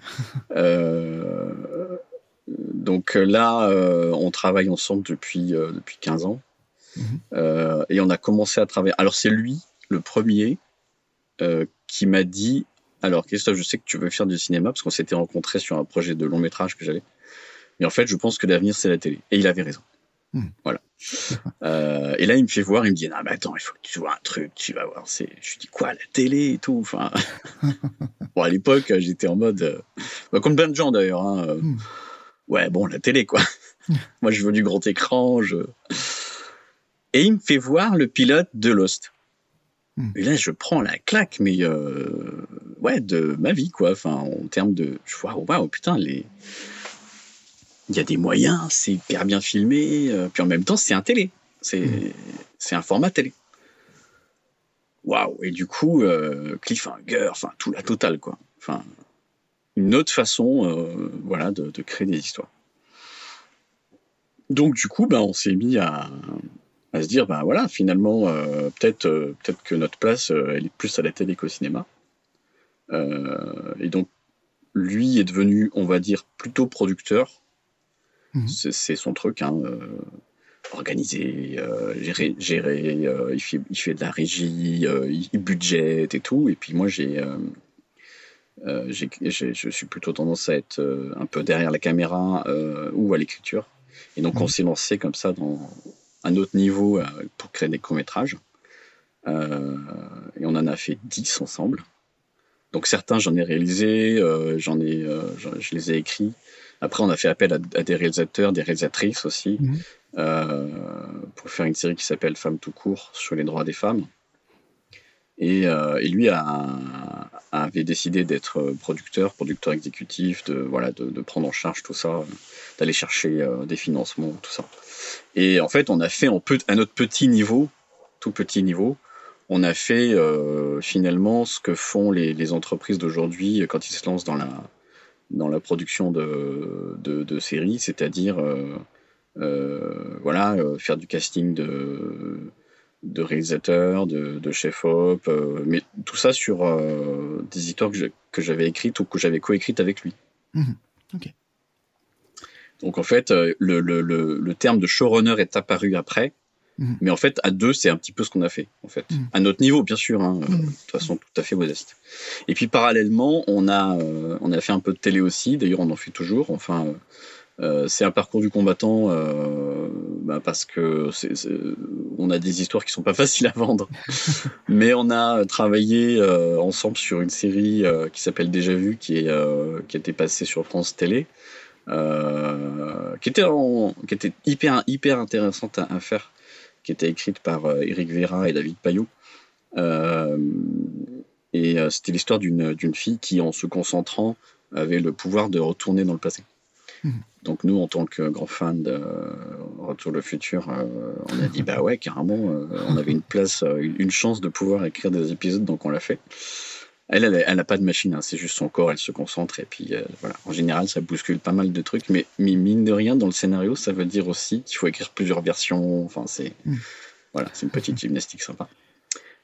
Speaker 2: Euh, donc là, euh, on travaille ensemble depuis, euh, depuis 15 ans. Mhm. et on a commencé à travailler. Alors c'est lui, le premier, qui m'a dit, alors Christophe, je sais que tu veux faire du cinéma, parce qu'on s'était rencontrés sur un projet de long métrage que j'avais. Mais en fait, je pense que l'avenir, c'est la télé. Et il avait raison. Hmm. Voilà. Euh, et là, il me fait voir, il me dit, non, mais attends, il faut que tu vois un truc, tu vas voir. C'est... Je lui dis, quoi, la télé et tout. Enfin, bon, à l'époque, j'étais en mode, euh, bah, comme plein de gens d'ailleurs. Hein, euh, hmm. Ouais, bon, la télé, quoi. Moi, je veux du grand écran. Je... Et il me fait voir le pilote de Lost. Hmm. Et là, je prends la claque, mais ouais, de ma vie, quoi. Enfin, en termes de, je vois, waouh, putain, les il y a des moyens, c'est hyper bien filmé, euh, puis en même temps, c'est un télé. C'est mm. c'est un format télé. Waouh Et du coup, euh, cliffhanger, enfin, tout la totale, quoi. Enfin, une autre façon, euh, voilà, de, créer des histoires. Donc, du coup, ben, on s'est mis à, à, se dire, ben voilà, finalement, peut-être peut-être que notre place, elle est plus à la télé qu'au cinéma. et donc, lui est devenu, on va dire, plutôt producteur Mhm. C'est son truc, hein, euh, organiser, euh, gérer, gérer euh, il, fait, il, fait, de la régie, il budgète et tout. Et puis moi, j'ai, je suis plutôt tendance à être un peu derrière la caméra ou à l'écriture. Et donc, on mhm. s'est lancé comme ça dans un autre niveau pour créer des courts-métrages. et on en a fait 10 ensemble. Donc certains, j'en ai réalisé, j'en ai, je les ai écrits. Après, on a fait appel à, des réalisateurs, des réalisatrices aussi, mhm. euh, pour faire une série qui s'appelle Femmes tout court sur les droits des femmes. Et, euh, lui avait décidé d'être producteur, producteur exécutif, de, voilà, de, prendre en charge tout ça, d'aller chercher euh, des financements, tout ça. Et en fait, on a fait en à notre petit niveau, tout petit niveau, on a fait finalement ce que font les, entreprises d'aujourd'hui quand ils se lancent dans la, dans la production de, de, séries, c'est-à-dire euh, euh, voilà, euh, faire du casting de, de réalisateurs, de, de chef-op, mais tout ça sur des histoires que j'avais écrites ou que j'avais coécrites avec lui. Mmh. Donc en fait, le, le, le, terme de showrunner est apparu après, Mhm. Mais en fait, à deux, c'est un petit peu ce qu'on a fait, en fait. Mhm. À notre niveau, bien sûr, hein, euh, mhm. de toute façon tout à fait modeste. Et puis parallèlement, on a, euh, on a fait un peu de télé aussi, d'ailleurs on en fait toujours. Enfin, euh, c'est un parcours du combattant bah, parce que c'est, on a des histoires qui sont pas faciles à vendre. Mais on a travaillé ensemble sur une série qui s'appelle Déjà Vu, qui, est, qui a été passée sur France Télé. qui était, qui était hyper, hyper intéressante à faire qui était écrite par euh, Éric Vera et David Payot. Euh, et euh, c'était l'histoire d'une fille qui, en se concentrant, avait le pouvoir de retourner dans le passé. Mhm. Donc nous, en tant que grands fans de Retour le futur, on a dit bah ouais, carrément, on avait une place, une chance de pouvoir écrire des épisodes, donc on l'a fait. Elle, elle, n'a pas de machine, hein, c'est juste son corps, elle se concentre et puis euh, voilà. En général, ça bouscule pas mal de trucs, mais, mine de rien, dans le scénario, ça veut dire aussi qu'il faut écrire plusieurs versions. Enfin, c'est mm. voilà, c'est une petite gymnastique sympa.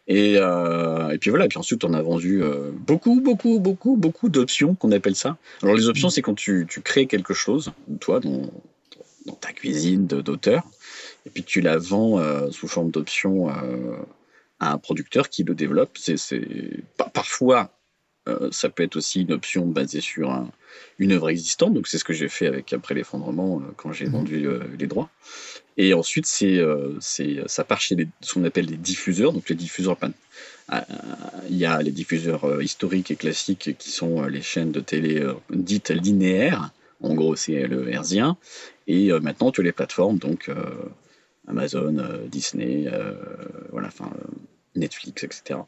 Speaker 2: Et, euh, et puis voilà, puis ensuite on a vendu euh, beaucoup, beaucoup, beaucoup, beaucoup d'options qu'on appelle ça. Alors les options, mm. c'est quand tu, tu, crées quelque chose, toi, dans, dans ta cuisine d'auteur, et puis tu la vends sous forme d'options à un producteur qui le développe. C'est, Parfois, euh, ça peut être aussi une option basée sur une œuvre existante. Donc, c'est ce que j'ai fait avec Après l'effondrement euh, quand j'ai mmh. vendu euh, les droits. Et ensuite, c'est, c'est, ça part chez ce qu'on appelle les diffuseurs. Donc, les diffuseurs, il y a les diffuseurs historiques et classiques qui sont les chaînes de télé dites linéaires. En gros, c'est le herzien. Et maintenant, tu as les plateformes, donc Amazon, Disney, voilà, Netflix, etc.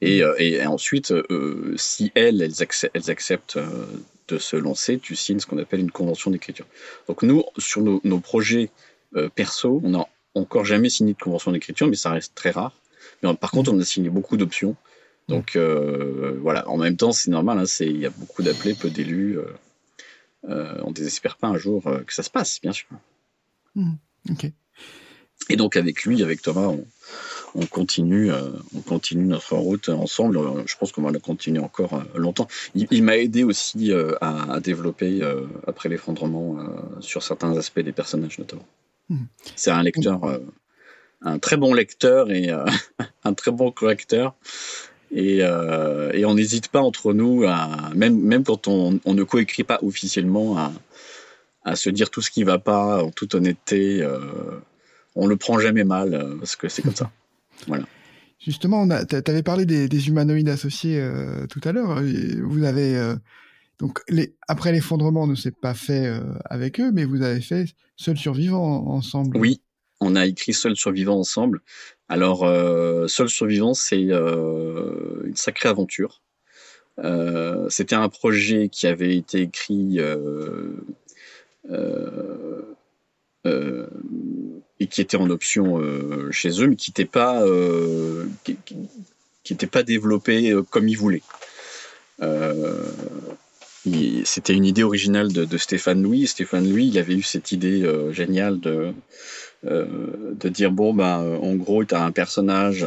Speaker 2: Et, euh, et ensuite, euh, si elles, elles, acceptent, euh, de se lancer, tu signes ce qu'on appelle une convention d'écriture. Donc nous, sur nos, projets perso, on n'a encore jamais signé de convention d'écriture, mais ça reste très rare. Mais par contre, on a signé beaucoup d'options. Donc voilà, en même temps, c'est normal, hein, il y a beaucoup d'appelés, peu d'élus. on ne désespère pas un jour que ça se passe, bien sûr.
Speaker 1: Mmh, ok.
Speaker 2: Et donc avec lui, avec Thomas, on, on continue, euh, on continue notre route ensemble. Je pense qu'on va la continuer encore euh, longtemps. Il, m'a aidé aussi euh, à, développer après l'effondrement sur certains aspects des personnages notamment. C'est un lecteur, un très bon lecteur et un très bon correcteur. Et, on n'hésite pas entre nous, à, même, même quand on, ne coécrit pas officiellement, à, à se dire tout ce qui va pas en toute honnêteté. Euh, on le prend jamais mal euh, parce que c'est comme ça. Voilà.
Speaker 1: Justement, tu avais parlé des, humanoïdes associés euh, tout à l'heure. Vous avez donc après l'effondrement ne s'est pas fait avec eux, mais vous avez fait Seul survivant ensemble.
Speaker 2: Oui, on a écrit Seul survivant ensemble. Alors Seul survivant, c'est une sacrée aventure. C'était un projet qui avait été écrit euh, euh, et qui était en option euh, chez eux, mais qui n'était pas, pas développé comme ils voulaient. C'était une idée originale de, Stéphane Louis. Stéphane Louis, il avait eu cette idée géniale de, de dire bon, bah, en gros, tu as un personnage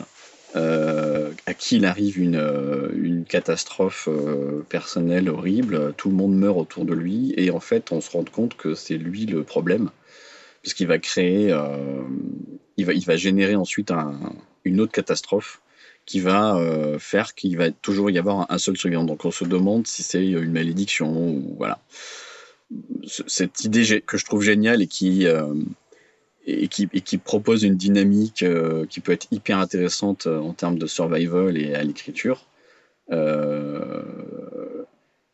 Speaker 2: euh, à qui il arrive une, euh, catastrophe euh, personnelle horrible, tout le monde meurt autour de lui, et en fait on se rend compte que c'est lui le problème, puisqu'il va créer, il, va, il va générer ensuite un, une autre catastrophe qui va faire qu'il va toujours y avoir un, seul survivant. Donc on se demande si c'est une malédiction ou voilà. Cette idée que je trouve géniale et qui et qui, et qui propose une dynamique euh, qui peut être hyper intéressante euh, en termes de survival et à l'écriture, euh,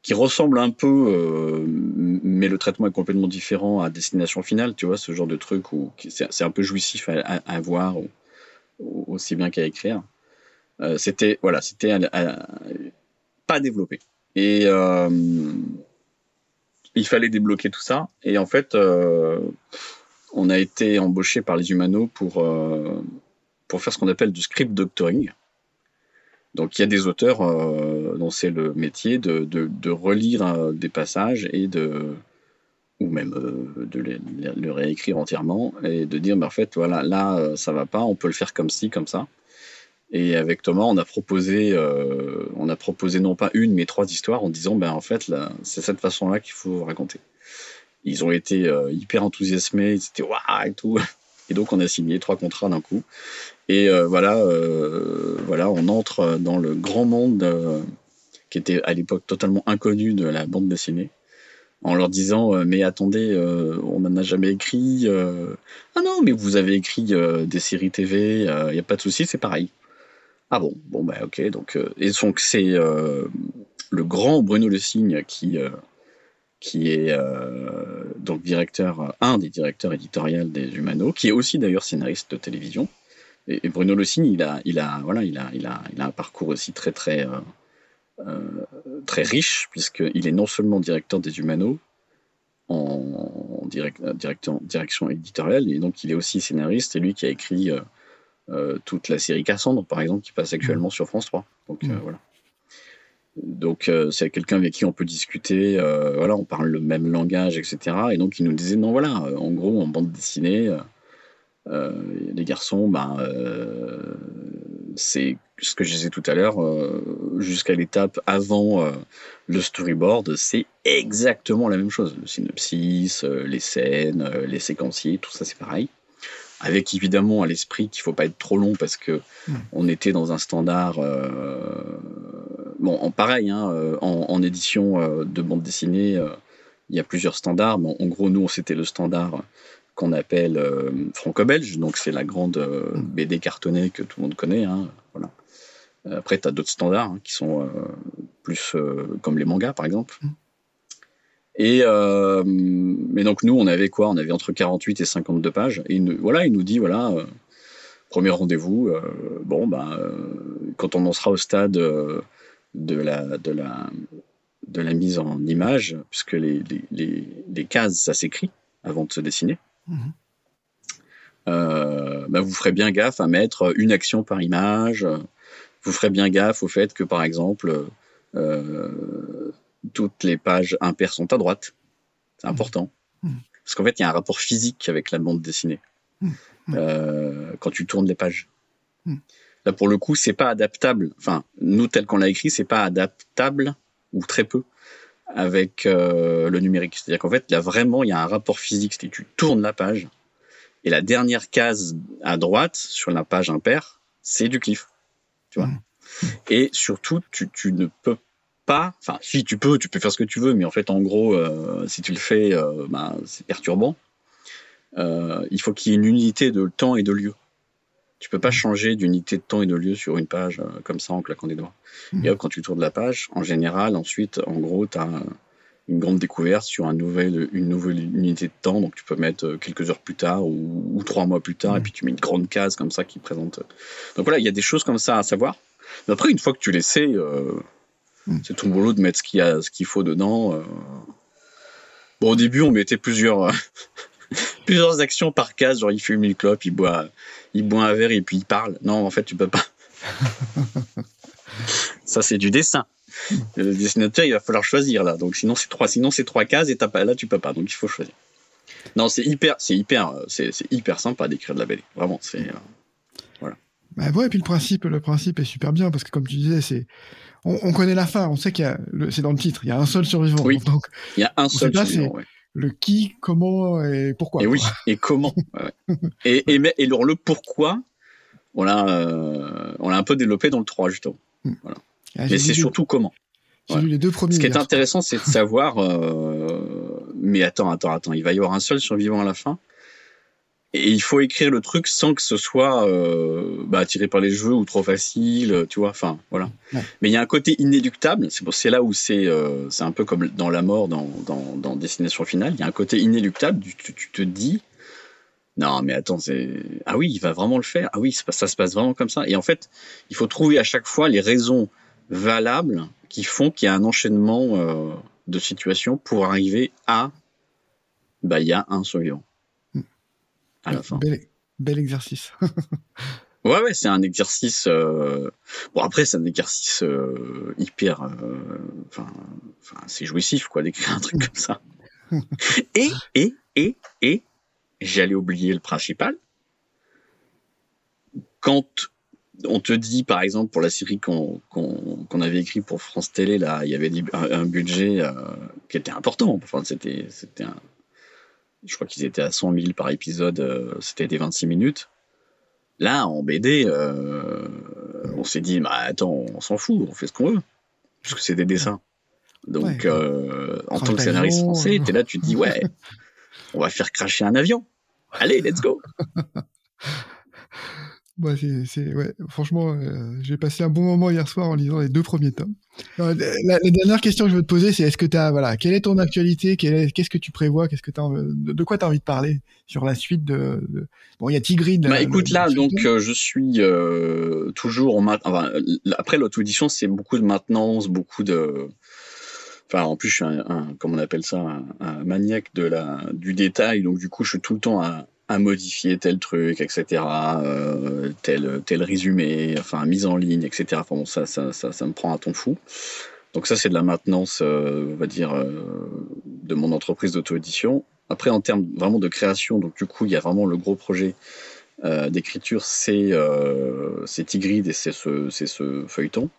Speaker 2: qui ressemble un peu, euh, mais le traitement est complètement différent à Destination Finale, tu vois, ce genre de truc où c'est un peu jouissif à, à, voir, aussi bien qu'à écrire. C'était voilà, c'était pas développé. Et il fallait débloquer tout ça. Et en fait, on a été embauché par les Humano pour, euh, pour faire ce qu'on appelle du script doctoring. Donc il y a des auteurs euh, dont c'est le métier de, de, relire euh, des passages et de ou même de le réécrire entièrement et de dire mais en fait voilà là ça va pas on peut le faire comme ci comme ça et avec Thomas on a proposé on a proposé non pas une mais trois histoires en disant ben en fait c'est cette façon là qu'il faut raconter ils ont été euh, hyper enthousiasmés, ils étaient waouh et tout. Et donc on a signé trois contrats d'un coup. Et euh, voilà, euh, voilà, on entre dans le grand monde qui était à l'époque totalement inconnu de la bande dessinée en leur disant mais attendez on n'en a jamais écrit ah non mais vous avez écrit des séries TV il n'y a pas de souci c'est pareil ah bon bon bah ok donc et donc c'est le grand Bruno Le Signe qui qui est euh, donc directeur, un des directeurs éditoriaux des Humano, qui est aussi d'ailleurs scénariste de télévision. Et, Bruno Le Signe, il a, il voilà, il a, il a, un parcours aussi très, très, euh, euh, très riche, puisqu'il est non seulement directeur des Humano, en direct, direction, direction éditoriale, et donc il est aussi scénariste, et lui qui a écrit toute la série Cassandre, par exemple, qui passe actuellement mmh. sur France 3. Donc mmh. voilà. Donc euh, c'est quelqu'un avec qui on peut discuter, euh, voilà, on parle le même langage, etc. Et donc il nous disait non voilà, euh, en gros en bande dessinée, les garçons, ben c'est ce que je disais tout à l'heure, jusqu'à l'étape avant le storyboard, c'est exactement la même chose. Le synopsis, les scènes, les séquenciers, tout ça c'est pareil avec évidemment à l'esprit qu'il faut pas être trop long parce que hmm. on était dans un standard bon, en pareil, hein, euh, en, édition euh, de bande dessinée, euh, il y a plusieurs standards. Bon, en gros, nous, c'était le standard qu'on appelle franco-belge, donc c'est la grande mm. BD cartonnée que tout le monde connaît. Hein, voilà. Après, tu as d'autres standards hein, qui sont plus comme les mangas, par exemple. Et mais donc nous, on avait quoi? On avait entre 48 et 52 pages. Et voilà, il nous dit voilà, premier rendez-vous. bon, ben, quand on en sera au stade de la, de la, de la mise en image, puisque les, les, les, cases, ça s'écrit avant de se dessiner. Mhm. Euh, bah, vous ferez bien gaffe à mettre une action par image. Vous ferez bien gaffe au fait que, par exemple, euh, toutes les pages impaires sont à droite. C'est mhm. important. Mhm. Parce qu'en fait, il y a un rapport physique avec la bande dessinée. Euh, quand tu tournes les pages. Là, pour le coup, c'est pas adaptable. Enfin, nous, tel qu'on l'a écrit, c'est pas adaptable ou très peu avec euh, le numérique. C'est-à-dire qu'en fait, il y a vraiment, il y a un rapport physique. C'est-à-dire tu tournes la page et la dernière case à droite sur la page impaire, c'est du cliff. Tu vois. Mmh. Et surtout, tu, tu ne peux pas. Enfin, si tu peux, tu peux faire ce que tu veux, mais en fait, en gros, euh, si tu le fais, euh, ben, c'est perturbant. Euh, il faut qu'il y ait une unité de temps et de lieu. Tu peux pas changer d'unité de temps et de lieu sur une page comme ça en claquant des doigts.
Speaker 1: Mhm.
Speaker 2: Et hop, quand tu tournes la page, en général, ensuite, en gros, tu as une grande découverte sur un nouvel, une nouvelle unité de temps. Donc, tu peux mettre quelques heures plus tard ou, ou trois mois plus tard, et
Speaker 1: Mhm.
Speaker 2: puis tu mets une grande case comme ça qui présente. Donc voilà, il y a des choses comme ça à savoir. Mais après, une fois que tu les sais, euh. C'est ton boulot de mettre ce qu'il y a, ce qu'il faut dedans. euh. Bon, au début, on mettait plusieurs, plusieurs actions par case, genre il fume une clope, il boit, il boit un verre et puis il parle. Non, en fait, tu peux pas. Ça, c'est du dessin. Le dessinateur, il va falloir choisir là. Donc sinon, c'est trois, sinon c'est trois cases et t'as pas, là, tu peux pas. Donc il faut choisir. Non, c'est hyper, c'est hyper, euh, c'est, c'est hyper sympa d'écrire de la BD. Vraiment, c'est. euh,
Speaker 1: Bah ouais, et puis le principe, le principe est super bien parce que comme tu disais, c'est on, on connaît la fin, on sait qu'il y a, le- c'est dans le titre, il y a un seul survivant.
Speaker 2: Oui.
Speaker 1: Donc
Speaker 2: Il y a un seul
Speaker 1: pas,
Speaker 2: survivant, ouais.
Speaker 1: le qui, comment et pourquoi.
Speaker 2: Et oui, et comment ouais, et, et, mais- et alors, le pourquoi, on l'a, euh, on l'a un peu développé dans le 3, justement.
Speaker 1: Ah,
Speaker 2: Mais c'est surtout comment.
Speaker 1: Les deux premiers.
Speaker 2: Ce qui est intéressant, c'est de savoir. euh, mais attends, attends, attends, il va y avoir un seul survivant à la fin. Et il faut écrire le truc sans que ce soit euh, bah, tiré par les cheveux ou trop facile, tu vois. Enfin, voilà.
Speaker 1: Ouais.
Speaker 2: Mais il y a un côté inéluctable. C'est là où c'est euh, c'est un peu comme dans la mort, dans, dans, dans Destination Finale. Il y a un côté inéluctable. Tu, tu- tu te dis. Non, mais attends, c'est. Ah oui, il va vraiment le faire. Ah oui, ça, ça se passe vraiment comme ça. Et en fait, il faut trouver à chaque fois les raisons valables qui font qu'il y a un enchaînement euh, de situations pour arriver à. Bah, il y a un survivant. À la fin.
Speaker 1: Bel, bel exercice.
Speaker 2: Ouais, ouais, c'est un exercice. euh, Bon, après, c'est un exercice euh, hyper. euh, Enfin, c'est jouissif, quoi, d'écrire un truc comme ça. Et, et, et, et, j'allais oublier le principal. Quand on te dit, par exemple, pour la série qu'on qu'on qu'on avait écrit pour France Télé, là, il y avait un, budget euh, qui était important. Enfin, c'était un. Je crois qu'ils étaient à 100 000 par épisode. euh, c'était des 26 minutes. Là, en BD, euh, on s'est dit, bah attends, on s'en fout, on fait ce qu'on veut, puisque c'est des dessins. Donc,
Speaker 1: Ouais.
Speaker 2: euh, en tant que scénariste français, t'es là, tu te dis, ouais, on va faire cracher un avion. Allez, let's go.
Speaker 1: Ouais, c'est, c'est- ouais, franchement, euh, j'ai passé un bon moment hier soir en lisant les deux premiers tomes. Euh, la, la dernière question que je veux te poser, c'est est-ce que tu as, voilà, quelle est ton actualité? Qu'est-ce que tu prévois? Qu'est-ce que t'as, envie- de, de quoi tu as envie de parler sur la suite de. de- Bon, il y a Tigrid.
Speaker 2: Bah
Speaker 1: le-
Speaker 2: écoute, là, donc, euh, je suis euh, toujours en enfin, après l'auto-édition, c'est beaucoup de maintenance, beaucoup de. Enfin, en plus, je suis un, un- comment on appelle ça, un, un maniaque de la du détail, donc du coup, je suis tout le temps à, à modifier tel truc, etc., euh, tel tel résumé, enfin mise en ligne, etc. Bon, ça, ça, ça, me prend un ton fou. Donc ça, c'est de la maintenance, euh, on va dire, euh, de mon entreprise d'auto-édition. Après, en termes vraiment de création, donc du coup, il y a vraiment le gros projet d'écriture, c'est euh, c'est Tigrid et c'est ce, ce feuilleton.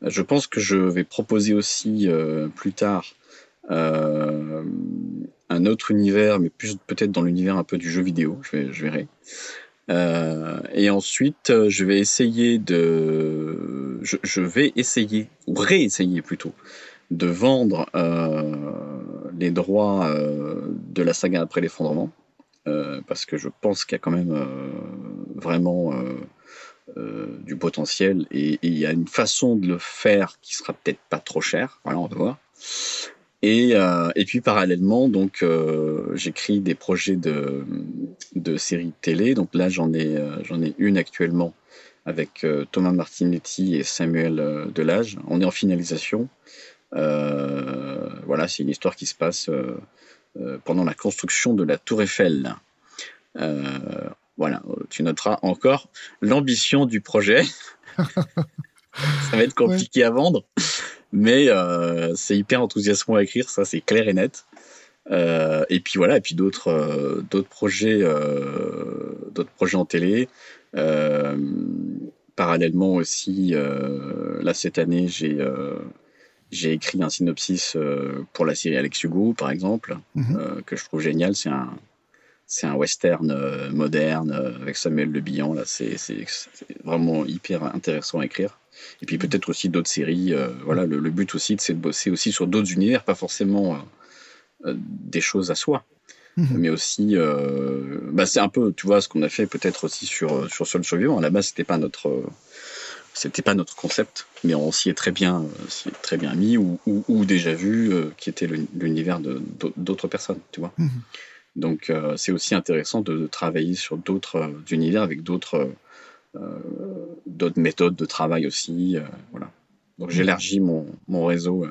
Speaker 2: Je pense que je vais proposer aussi plus tard un autre univers, mais plus peut-être dans l'univers un peu du jeu vidéo, je, verrai. Euh, et ensuite, euh, je vais essayer de, je, vais essayer ou réessayer plutôt de vendre euh, les droits de la saga après l'effondrement, parce que je pense qu'il y a quand même vraiment du potentiel et et il y a une façon de le faire qui sera peut-être pas trop cher. Voilà, on va voir. Et, euh, et puis parallèlement, donc euh, j'écris des projets de, de séries télé. Donc là, j'en ai, euh, j'en ai une actuellement avec Thomas Martinetti et Samuel Delage. On est en finalisation. Voilà, c'est une histoire qui se passe pendant la construction de la Tour Eiffel. Voilà, tu noteras encore l'ambition du projet. ça va être compliqué à vendre, mais euh, c'est hyper enthousiasmant à écrire, ça c'est clair et net. Euh, et puis voilà, et puis d'autres euh, d'autres projets, d'autres projets en télé. Parallèlement aussi, là cette année, j'ai j'ai écrit un synopsis euh, pour la série Alex Hugo, par exemple,
Speaker 1: Mhm.
Speaker 2: euh, que je trouve génial. C'est un c'est un western euh, moderne avec Samuel Le Bihan. Là, c'est vraiment hyper intéressant à écrire. Et puis peut-être aussi d'autres séries. Euh, voilà, le, but aussi, c'est de bosser aussi sur d'autres univers, pas forcément des choses à soi, mhm. mais aussi, bah, c'est un peu, tu vois, ce qu'on a fait peut-être aussi sur sur Seul Survivant. À la base, c'était pas notre c'était pas notre concept, mais on s'y est très bien, très bien mis ou, déjà vu, qui était l'univers d'autres personnes, tu vois. Mhm. Donc euh, c'est aussi intéressant de, travailler sur d'autres euh, univers avec d'autres euh, d'autres méthodes de travail aussi. voilà. Donc j'élargis mon, mon, réseau.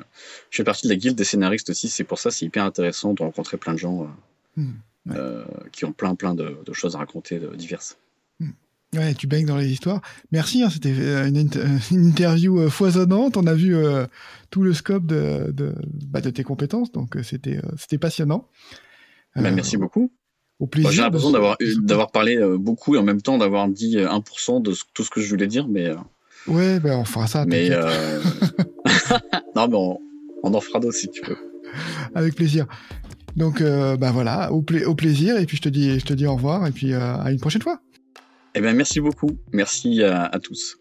Speaker 2: Je fais partie de la guilde des scénaristes aussi, c'est pour ça c'est hyper intéressant de rencontrer plein de gens hmm, qui ont plein plein de, choses à raconter diverses.
Speaker 1: Hmm. Ouais, tu baignes dans les histoires. Merci, hein, c'était une, interview foisonnante. On a vu tout le scope de, de, bah, de tes compétences, donc c'était c'était passionnant.
Speaker 2: Bah, merci beaucoup. Au plaisir. J'ai l'impression d'avoir, d'avoir parlé euh, beaucoup et en même temps d'avoir dit 1% euh, de tout ce que je voulais dire, mais. Euh,
Speaker 1: ouais, ben on fera ça.
Speaker 2: Mais non, mais on, en fera d'autres si tu veux.
Speaker 1: Avec plaisir. Donc, bah voilà, au, au, plaisir. Et puis je te dis, je te dis au revoir et puis à une prochaine fois.
Speaker 2: Eh ben merci beaucoup. Merci à tous.